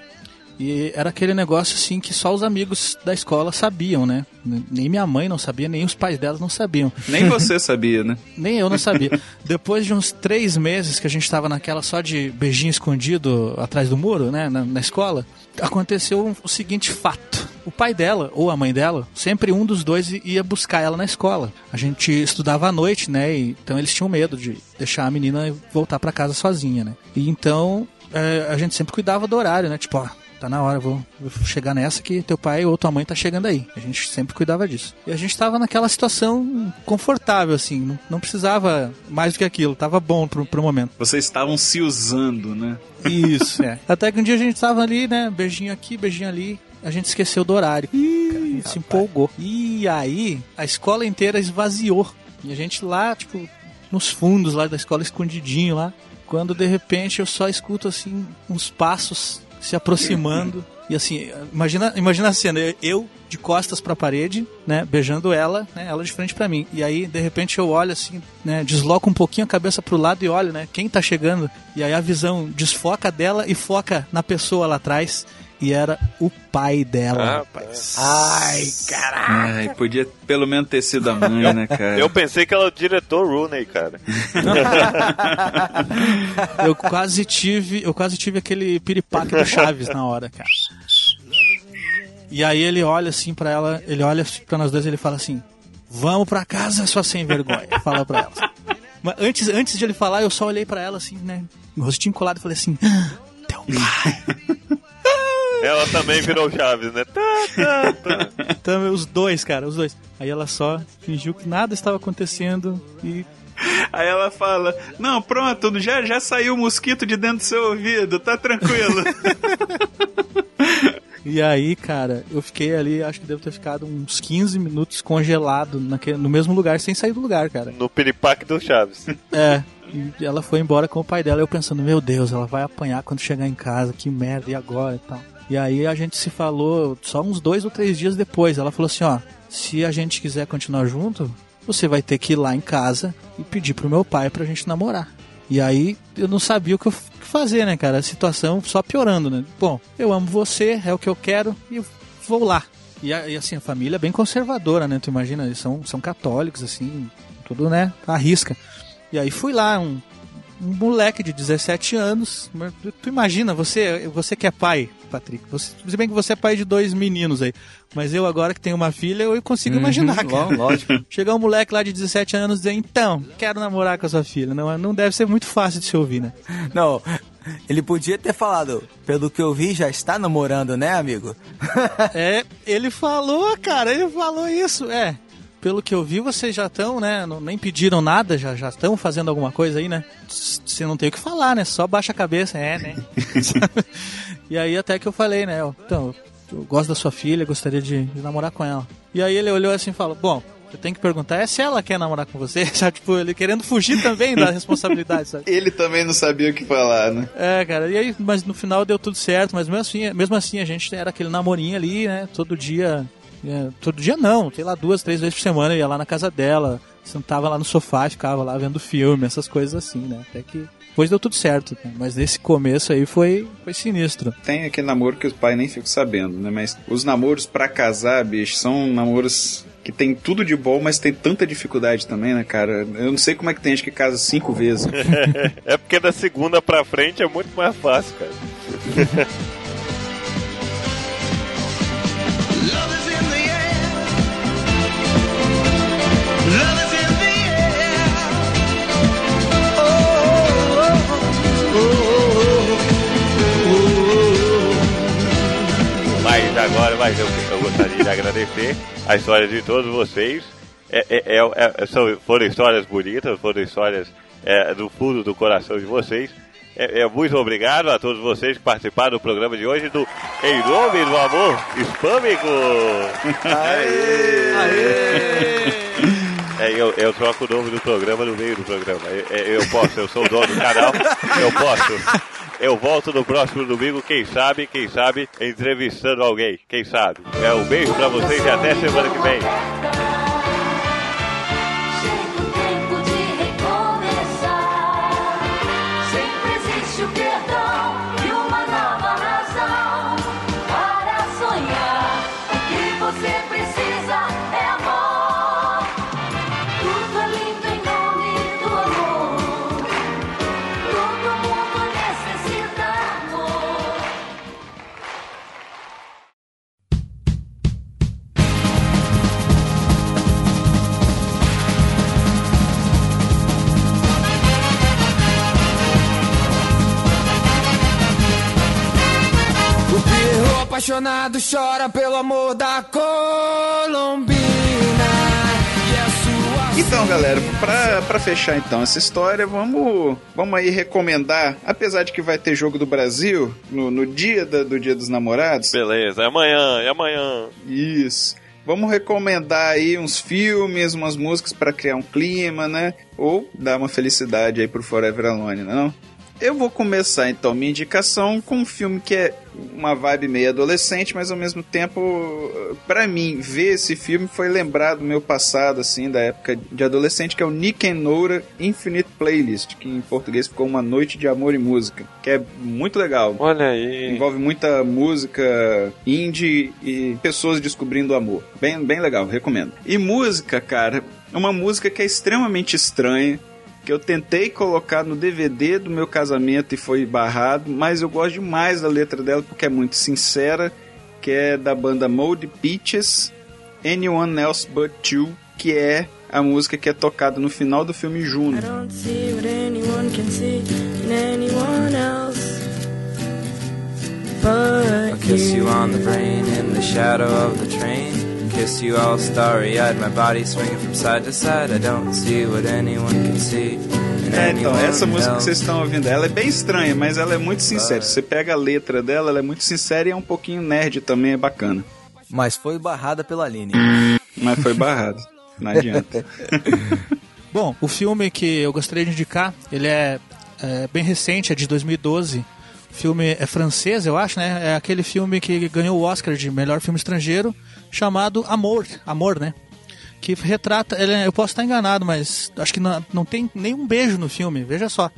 E era aquele negócio assim que só os amigos da escola sabiam, né? Nem minha mãe não sabia, nem os pais delas não sabiam. Nem você sabia, né? Nem eu não sabia. Depois de uns três meses que a gente tava naquela só de beijinho escondido atrás do muro, né, na, na escola, aconteceu o seguinte fato. O pai dela, ou a mãe dela, sempre um dos dois ia buscar ela na escola. A gente estudava à noite, né, e, então eles tinham medo de deixar a menina voltar pra casa sozinha, né. E então eh, a gente sempre cuidava do horário, né, tipo, ó, tá na hora, vou, vou chegar nessa que teu pai ou tua mãe tá chegando aí. A gente sempre cuidava disso. E a gente tava naquela situação confortável, assim, não, não precisava mais do que aquilo, tava bom pro, pro momento. Vocês estavam se usando, né? Isso, é. Até que um dia a gente tava ali, né, beijinho aqui, beijinho ali, a gente esqueceu do horário. Cara, a gente se empolgou. E aí, a escola inteira esvaziou. E a gente lá, tipo, nos fundos lá da escola, escondidinho lá. Quando de repente eu só escuto assim uns passos se aproximando. E assim, imagina, imagina a cena, eu de costas pra parede, né, beijando ela, né, ela de frente pra mim. E aí, de repente, eu olho assim, né, desloco um pouquinho a cabeça pro lado e olho, né, quem tá chegando. E aí a visão desfoca dela e foca na pessoa lá atrás. E era o pai dela, rapaz. Ai, caraca. Ai, podia pelo menos ter sido a mãe, né, cara? Eu pensei que era o diretor Rooney, cara. Eu quase tive, eu quase tive aquele piripaque do Chaves na hora, cara. E aí ele olha assim pra ela, ele olha pra nós dois e ele fala assim: "Vamos pra casa, sua sem vergonha". Fala pra ela. Mas antes, antes de ele falar, eu só olhei pra ela assim, né, o rostinho colado e falei assim: "Teu pai". Ela também virou Chaves, né? Tá, tá, tá. Então, os dois, cara, os dois. Aí ela só fingiu que nada estava acontecendo e Aí ela fala: Não, pronto, já, já saiu o mosquito de dentro do seu ouvido, tá tranquilo. E aí, cara, eu fiquei ali, acho que devo ter ficado uns 15 minutos congelado naquele, no mesmo lugar, sem sair do lugar, cara. No piripaque do Chaves. É. E ela foi embora com o pai dela, eu pensando, meu Deus, ela vai apanhar quando chegar em casa, que merda, e agora e tal. E aí a gente se falou só uns dois ou três dias depois. Ela falou assim, ó, se a gente quiser continuar junto, você vai ter que ir lá em casa e pedir pro meu pai pra gente namorar. E aí eu não sabia o que fazer, né, cara? A situação só piorando, né? Bom, eu amo você, é o que eu quero e vou lá. E, e, assim, a família é bem conservadora, né? Tu imagina, eles são, são católicos, assim, tudo, né? Arrisca. E aí fui lá, um moleque de 17 anos. mas Tu imagina, você, você que é pai, Patrick. Você, se bem que você é pai de dois meninos aí. Mas eu agora que tenho uma filha, eu consigo Uhum, imaginar, cara. ló- lógico. Chegar um moleque lá de 17 anos e dizer, então, quero namorar com a sua filha. Não, não deve ser muito fácil de se ouvir, né? Não, ele podia ter falado, pelo que eu vi, já está namorando, né, amigo? É, ele falou, cara, ele falou isso, é. Pelo que eu vi, vocês já estão, né? não- nem pediram nada, já já estão fazendo alguma coisa aí, né? Você não tem o que falar, né? Só baixa a cabeça, é, né? e aí até que eu falei, né? Então, eu gosto da sua filha, gostaria de, de namorar com ela. E aí ele olhou assim e falou, bom, você tem que perguntar é se ela quer namorar com você, sabe? Tipo, ele querendo fugir também da responsabilidade, sabe? Ele também não sabia o que falar, né? É, cara, e aí, mas no final deu tudo certo, mas mesmo assim, mesmo assim a gente era aquele namorinho ali, né? Todo dia. É, todo dia não, sei lá, duas, três vezes por semana, eu ia lá na casa dela, sentava lá no sofá, ficava lá vendo filme, essas coisas assim, né? Até que depois deu tudo certo, né? mas nesse começo aí foi, foi sinistro. Tem aquele namoro que os pais nem ficam sabendo, né? Mas os namoros pra casar, bicho, são namoros que tem tudo de bom, mas tem tanta dificuldade também, né, cara? Eu não sei como é que tem gente que casa cinco vezes. é porque da segunda pra frente é muito mais fácil, cara. agora, mas eu, eu gostaria de agradecer a história de todos vocês. É, é, é- é- são, foram histórias bonitas, foram histórias é, do fundo do coração de vocês. É, é, muito obrigado a todos vocês que participaram do programa de hoje do Em Nome do Amor Hispâmico. É, eu, eu troco o nome do programa no meio do programa. É, é, eu posso, eu sou o dono do canal, eu posso. Eu volto no próximo domingo, quem sabe, quem sabe, entrevistando alguém, quem sabe. É um beijo pra vocês e até semana que vem. Apaixonado chora pelo amor da Colombina. E Então, galera, pra, pra fechar então essa história, vamos, vamos aí recomendar, apesar de que vai ter jogo do Brasil no, no dia da- do Dia dos Namorados. Beleza, é amanhã, é amanhã. Isso. Vamos recomendar aí uns filmes, umas músicas pra criar um clima, né? Ou dar uma felicidade aí pro Forever Alone, né não? Eu vou começar então minha indicação com um filme que é uma vibe meio adolescente, mas ao mesmo tempo, pra mim, ver esse filme foi lembrar do meu passado, assim, da época de adolescente, que é o Nick and Nora Infinite Playlist, que em português ficou Uma Noite de Amor e Música, que é muito legal. Olha aí. Envolve muita música indie e pessoas descobrindo o amor. Bem, bem legal, recomendo. E música, cara, é uma música que é extremamente estranha, que eu tentei colocar no DVD do meu casamento e foi barrado, mas eu gosto demais da letra dela porque é muito sincera, que é da banda Mold Peaches, Anyone Else But You, que é a música que é tocada no final do filme Juno. don't see what anyone can see in anyone else I but kiss you Kiss you all starry eyed, my body swinging from side to side. I don't see what anyone can see. É, então, essa música que vocês estão ouvindo, ela é bem estranha, mas ela é muito sincera. Se você pega a letra dela, ela é muito sincera e é um pouquinho nerd também, é bacana. Mas foi barrada pela Aline. Mas foi barrado. Não adianta. Bom, o filme que eu gostaria de indicar, ele é, é bem recente, é de 2012. O filme é francês, eu acho, né? É aquele filme que ganhou o Oscar de melhor filme estrangeiro, chamado Amor, Amor, né? Que retrata, ele é- eu posso estar enganado, mas acho que não, não tem nenhum beijo no filme, veja só.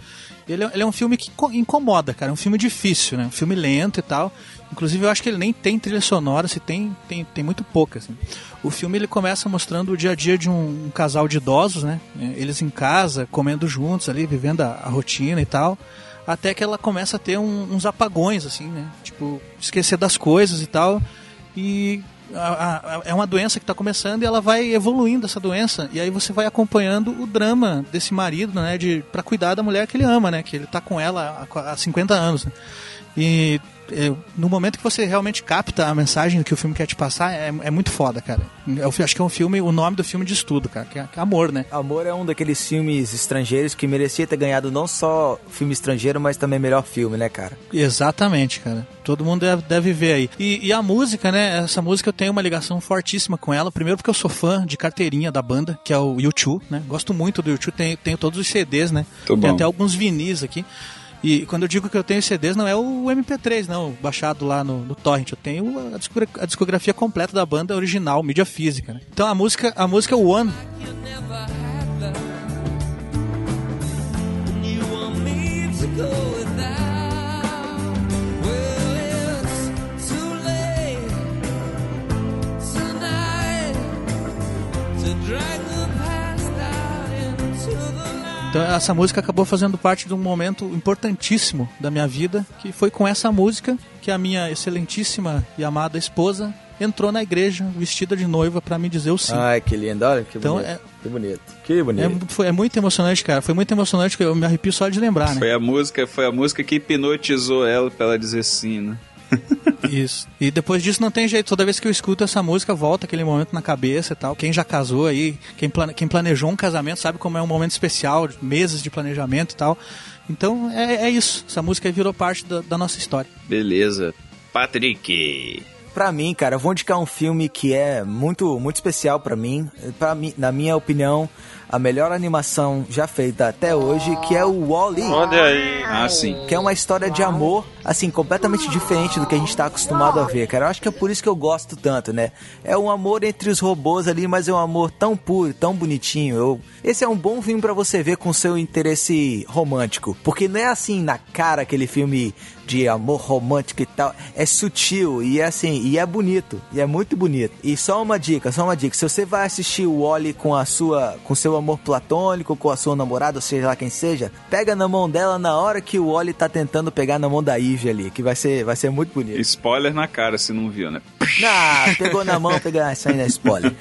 Ele é, ele é um filme que co- incomoda, cara, é um filme difícil, né? Um filme lento e tal. Inclusive eu acho que ele nem tem trilha sonora, se tem, tem, tem muito pouca, assim. O filme ele começa mostrando o dia a dia de um, um casal de idosos, né? É, Eles em casa, comendo juntos ali, vivendo a, a rotina e tal. Até que ela começa a ter um- uns apagões, assim, né? Tipo, esquecer das coisas e tal. E a- a- é uma doença que está começando e ela vai evoluindo essa doença. E aí você vai acompanhando o drama desse marido, né? De, pra cuidar da mulher que ele ama, né? Que ele tá com ela há, há 50 anos. né? E no momento que você realmente capta a mensagem que o filme quer te passar, é, é muito foda, cara. Eu fi- acho que é um filme, o nome do filme diz tudo, cara, que é, que é amor, né? Amor é um daqueles filmes estrangeiros que merecia ter ganhado não só filme estrangeiro, mas também melhor filme, né, cara? Exatamente, cara. Todo mundo deve, deve ver aí. E, e a música, né? Essa música eu tenho uma ligação fortíssima com ela. Primeiro porque eu sou fã de carteirinha da banda, que é o U2, né? Gosto muito do U2, tenho, tenho todos os CDs, né? Tem bom. até alguns vinis aqui. E quando eu digo que eu tenho CDs, não é o MP3, não, baixado lá no, no Torrent. Eu tenho a, discogra- a discografia completa da banda original, mídia física. Né? Então a música, a música One You want me to go Então essa música acabou fazendo parte de um momento importantíssimo da minha vida, que foi com essa música que a minha excelentíssima e amada esposa entrou na igreja vestida de noiva pra me dizer o sim. Ai, que lindo, olha que Então, bonito. é- Que bonito. Que É, bonito. mu- foi, é muito emocionante, cara. Foi muito emocionante que eu me arrepio só de lembrar, né? Foi a música, foi a música que hipnotizou ela pra ela dizer sim, né? Isso. E depois disso não tem jeito. Toda vez que eu escuto essa música, volta aquele momento na cabeça e tal. Quem já casou aí, quem, plane... quem planejou um casamento, sabe como é um momento especial, meses de planejamento e tal. Então é, é isso. Essa música virou parte da, da nossa história. Beleza. Patrick. Pra mim, cara, eu vou indicar um filme que é muito, muito especial pra mim. Pra mim, na minha opinião, a melhor animação já feita até hoje, que é o Wall-E. Olha aí. Ah, sim. Que é uma história de amor, assim, completamente diferente do que a gente tá acostumado a ver, cara. Eu acho que é por isso que eu gosto tanto, né? É um amor entre os robôs ali, mas é um amor tão puro, tão bonitinho. Eu... Esse é um bom filme pra você ver com seu interesse romântico. Porque não é assim na cara aquele filme de amor romântico e tal. É sutil e é assim, e é bonito. E é muito bonito. E só uma dica, só uma dica. Se você vai assistir o Wally com a sua, com seu amor platônico, com a sua namorada, seja lá quem seja, pega na mão dela na hora que o Wally tá tentando pegar na mão da Ivy ali, que vai ser, vai ser muito bonito. Spoiler na cara se não viu, né? Ah, pegou na mão, pegou, ah, isso aí não é spoiler.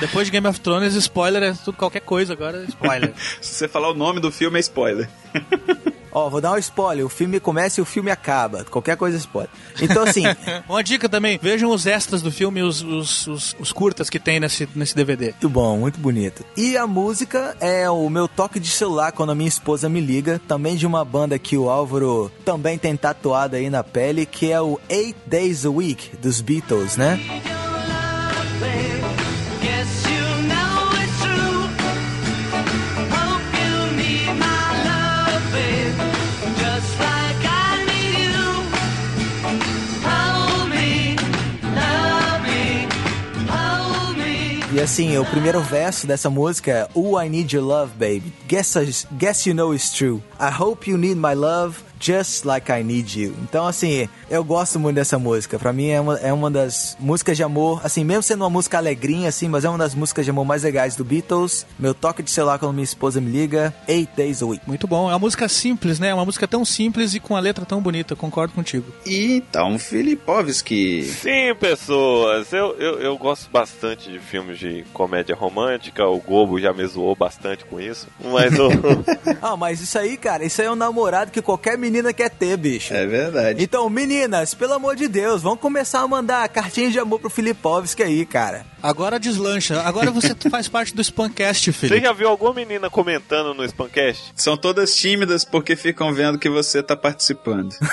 Depois de Game of Thrones, spoiler é tudo qualquer coisa, agora é spoiler. Se você falar o nome do filme, é spoiler. Ó, vou dar um spoiler. O filme começa e o filme acaba. Qualquer coisa é spoiler. Então, assim, Uma dica também, vejam os extras do filme, os, os, os, os curtas que tem nesse, nesse DVD. muito bom, muito bonito. E a música é o meu toque de celular quando a minha esposa me liga. Também de uma banda que o Álvaro também tem tatuado aí na pele, que é o Eight Days a Week, dos Beatles, né? Yes, E assim, o primeiro verso dessa música é Oh, I need your love, baby. Guess, guess you know it's true. I hope you need my love just like I need you. Então, assim, eu gosto muito dessa música. Pra mim é uma, é uma das músicas de amor, assim, mesmo sendo uma música alegrinha, assim, mas é uma das músicas de amor mais legais do Beatles. Meu toque de celular quando minha esposa me liga, Eight Days a Week. Muito bom. É uma música simples, né? É uma música tão simples e com a letra tão bonita. Concordo contigo. E então, Filipovski. Sim, pessoas, eu, eu, eu gosto bastante de filmes de comédia romântica, o Gobo já me zoou bastante com isso, mas o... Ah, mas isso aí, cara, isso aí é um namorado que qualquer menina quer ter, bicho. É verdade. Então, meninas, pelo amor de Deus, vamos começar a mandar cartinhas de amor pro Filipovski aí, cara. Agora deslancha. Agora você faz parte do Spamcast, Você Felipe. já viu alguma menina comentando no Spamcast? São todas tímidas porque ficam vendo que você tá participando.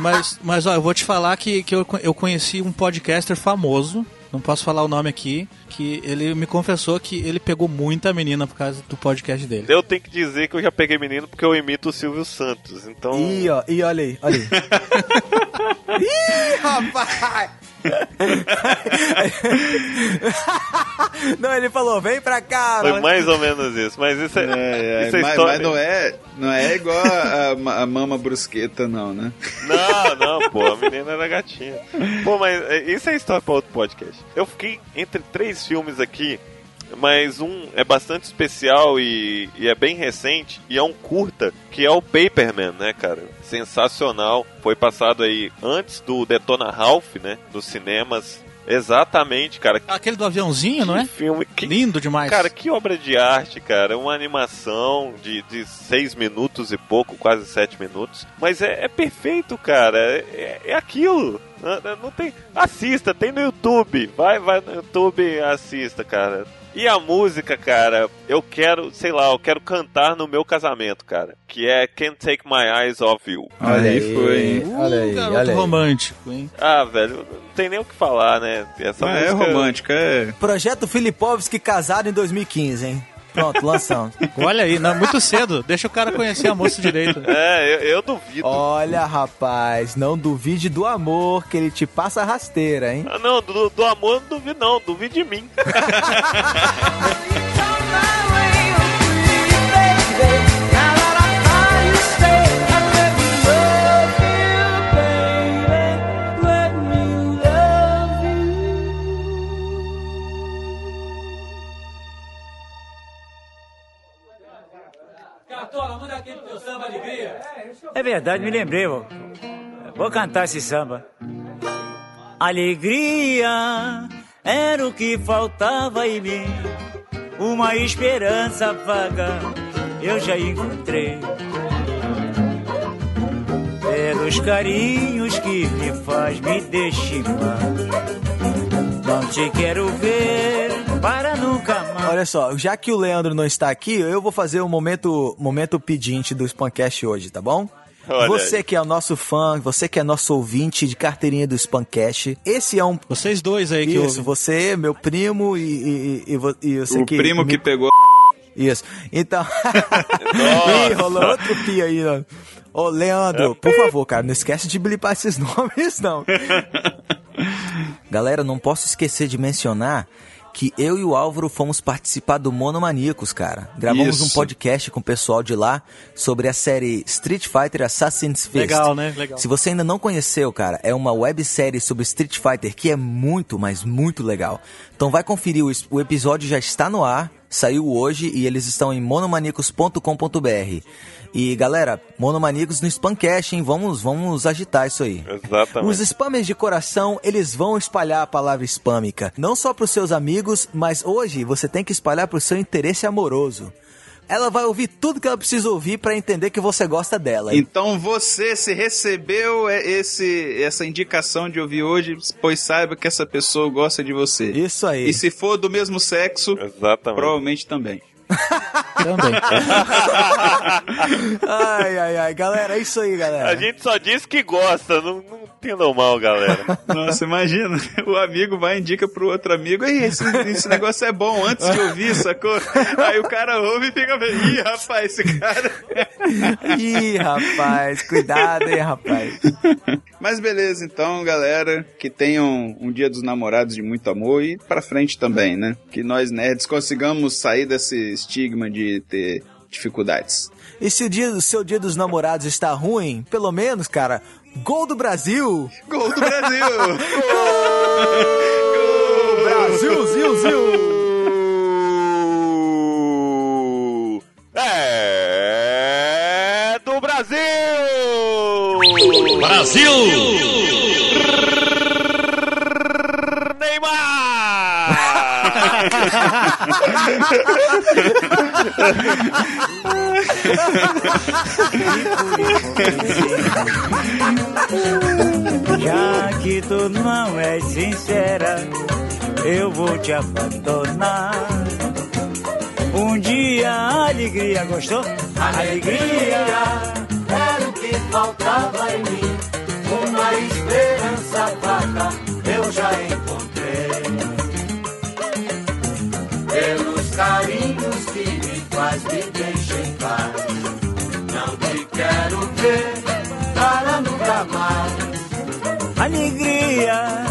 Mas, mas ó, eu vou te falar que, que eu, eu conheci um podcaster famoso, não posso falar o nome aqui, que ele me confessou que ele pegou muita menina por causa do podcast dele. Eu tenho que dizer que eu já peguei menino porque eu imito o Silvio Santos, então... Ih, ó, ih, olha aí, olha aí. Ih, rapaz! não, ele falou, vem pra cá. Foi mais ou menos isso, mas isso é, É, é, isso é mas, história... mas não é, não é igual a, a- a mama brusqueta, não, né? Não, não, pô, a menina era gatinha. Pô, mas é, isso é história pra outro podcast. Eu fiquei entre três filmes aqui, mas um é bastante especial e, e é bem recente, e é um curta, que é o Paperman, né, cara? Sensacional. Foi passado aí antes do Detona Ralph, né, nos cinemas. Exatamente, cara. Aquele do aviãozinho, não é? Filme que Lindo demais. Cara, que obra de arte, cara. Uma animação de, de seis minutos e pouco, quase sete minutos. Mas é, é perfeito, cara. É, é aquilo. Não, não tem. Assista, tem no YouTube. Vai, vai no YouTube assista, cara. E a música, cara, eu quero, sei lá, eu quero cantar no meu casamento, cara. Que é Can't Take My Eyes Off You. Olha aí, foi, hein? Olha aí, Uh, garoto olha aí. romântico, hein? Ah, velho, não tem nem o que falar, né? Essa Ah, é música... romântica, é. Projeto Filipovski casado em 2015, hein? Pronto, lançamos. Olha aí, não, muito cedo. Deixa o cara conhecer a moça direito. É, eu, eu duvido. Olha, rapaz, não duvide do amor que ele te passa rasteira, hein? Ah, não, do, do amor eu não duvido, não. Duvido de mim. Cartola, manda aquele teu samba alegria. É verdade, me lembrei, vou, vou cantar esse samba. Alegria era o que faltava em mim, uma esperança vaga eu já encontrei. Pelos carinhos que me faz me deixar, não te quero ver para nunca mais. Olha só, já que o Leandro não está aqui, eu vou fazer o momento, momento pedinte do Spancast hoje, tá bom? Olha você aí. que é o nosso fã, você que é nosso ouvinte de carteirinha do Spancast, esse é um. Vocês dois aí que Isso, ouvem. você, meu primo e, e, e, e vo- você O que. primo me- que pegou. Isso. Então. Ih, rolou outro pia aí, ó. Ô, Leandro, por favor, cara, não esquece de blipar esses nomes, não. Galera, não posso esquecer de mencionar que eu e o Álvaro fomos participar do Monomaníacos, cara. Gravamos Isso. um podcast com o pessoal de lá sobre a série Street Fighter Assassin's Fist. Legal, né? Legal. Se você ainda não conheceu, cara, é uma websérie sobre Street Fighter que é muito, mas muito legal. Então vai conferir, o, o episódio já está no ar, saiu hoje e eles estão em monomanicos.com.br. E galera, Monomanicos no Spamcast, hein? Vamos, vamos agitar isso aí. Exatamente. Os spammers de coração, eles vão espalhar a palavra spâmica. Não só para os seus amigos, mas hoje você tem que espalhar para o seu interesse amoroso. Ela vai ouvir tudo que ela precisa ouvir pra entender que você gosta dela. Então você, se recebeu é, esse, essa indicação de ouvir hoje, pois saiba que essa pessoa gosta de você. Isso aí. E se for do mesmo sexo, Exatamente. provavelmente também. Também. ai, ai, ai. Galera, é isso aí, galera. A gente só diz que gosta, não, não entendam mal, galera. Nossa, imagina, o amigo vai e indica pro outro amigo, Ei, esse, esse negócio é bom, antes de ouvir, sacou? Aí o cara ouve e fica, ih, rapaz, esse cara... Ih, rapaz, cuidado, hein, rapaz. Mas beleza, então, galera, que tenham um dia dos namorados de muito amor e pra frente também, né? Que nós nerds consigamos sair desse estigma de ter dificuldades. E se o, dia, o seu dia dos namorados está ruim, pelo menos, cara, gol do Brasil! Gol do Brasil! Gol! Brasil, zil, zil! É do Brasil! Brasil! Já que tu não és sincera, eu vou te abandonar. Um dia a alegria gostou? Alegria era o que faltava em mim. Uma esperança vaga eu já encontrei. Faz, me deixa em paz. Não te quero ver para nunca mais. Alegria.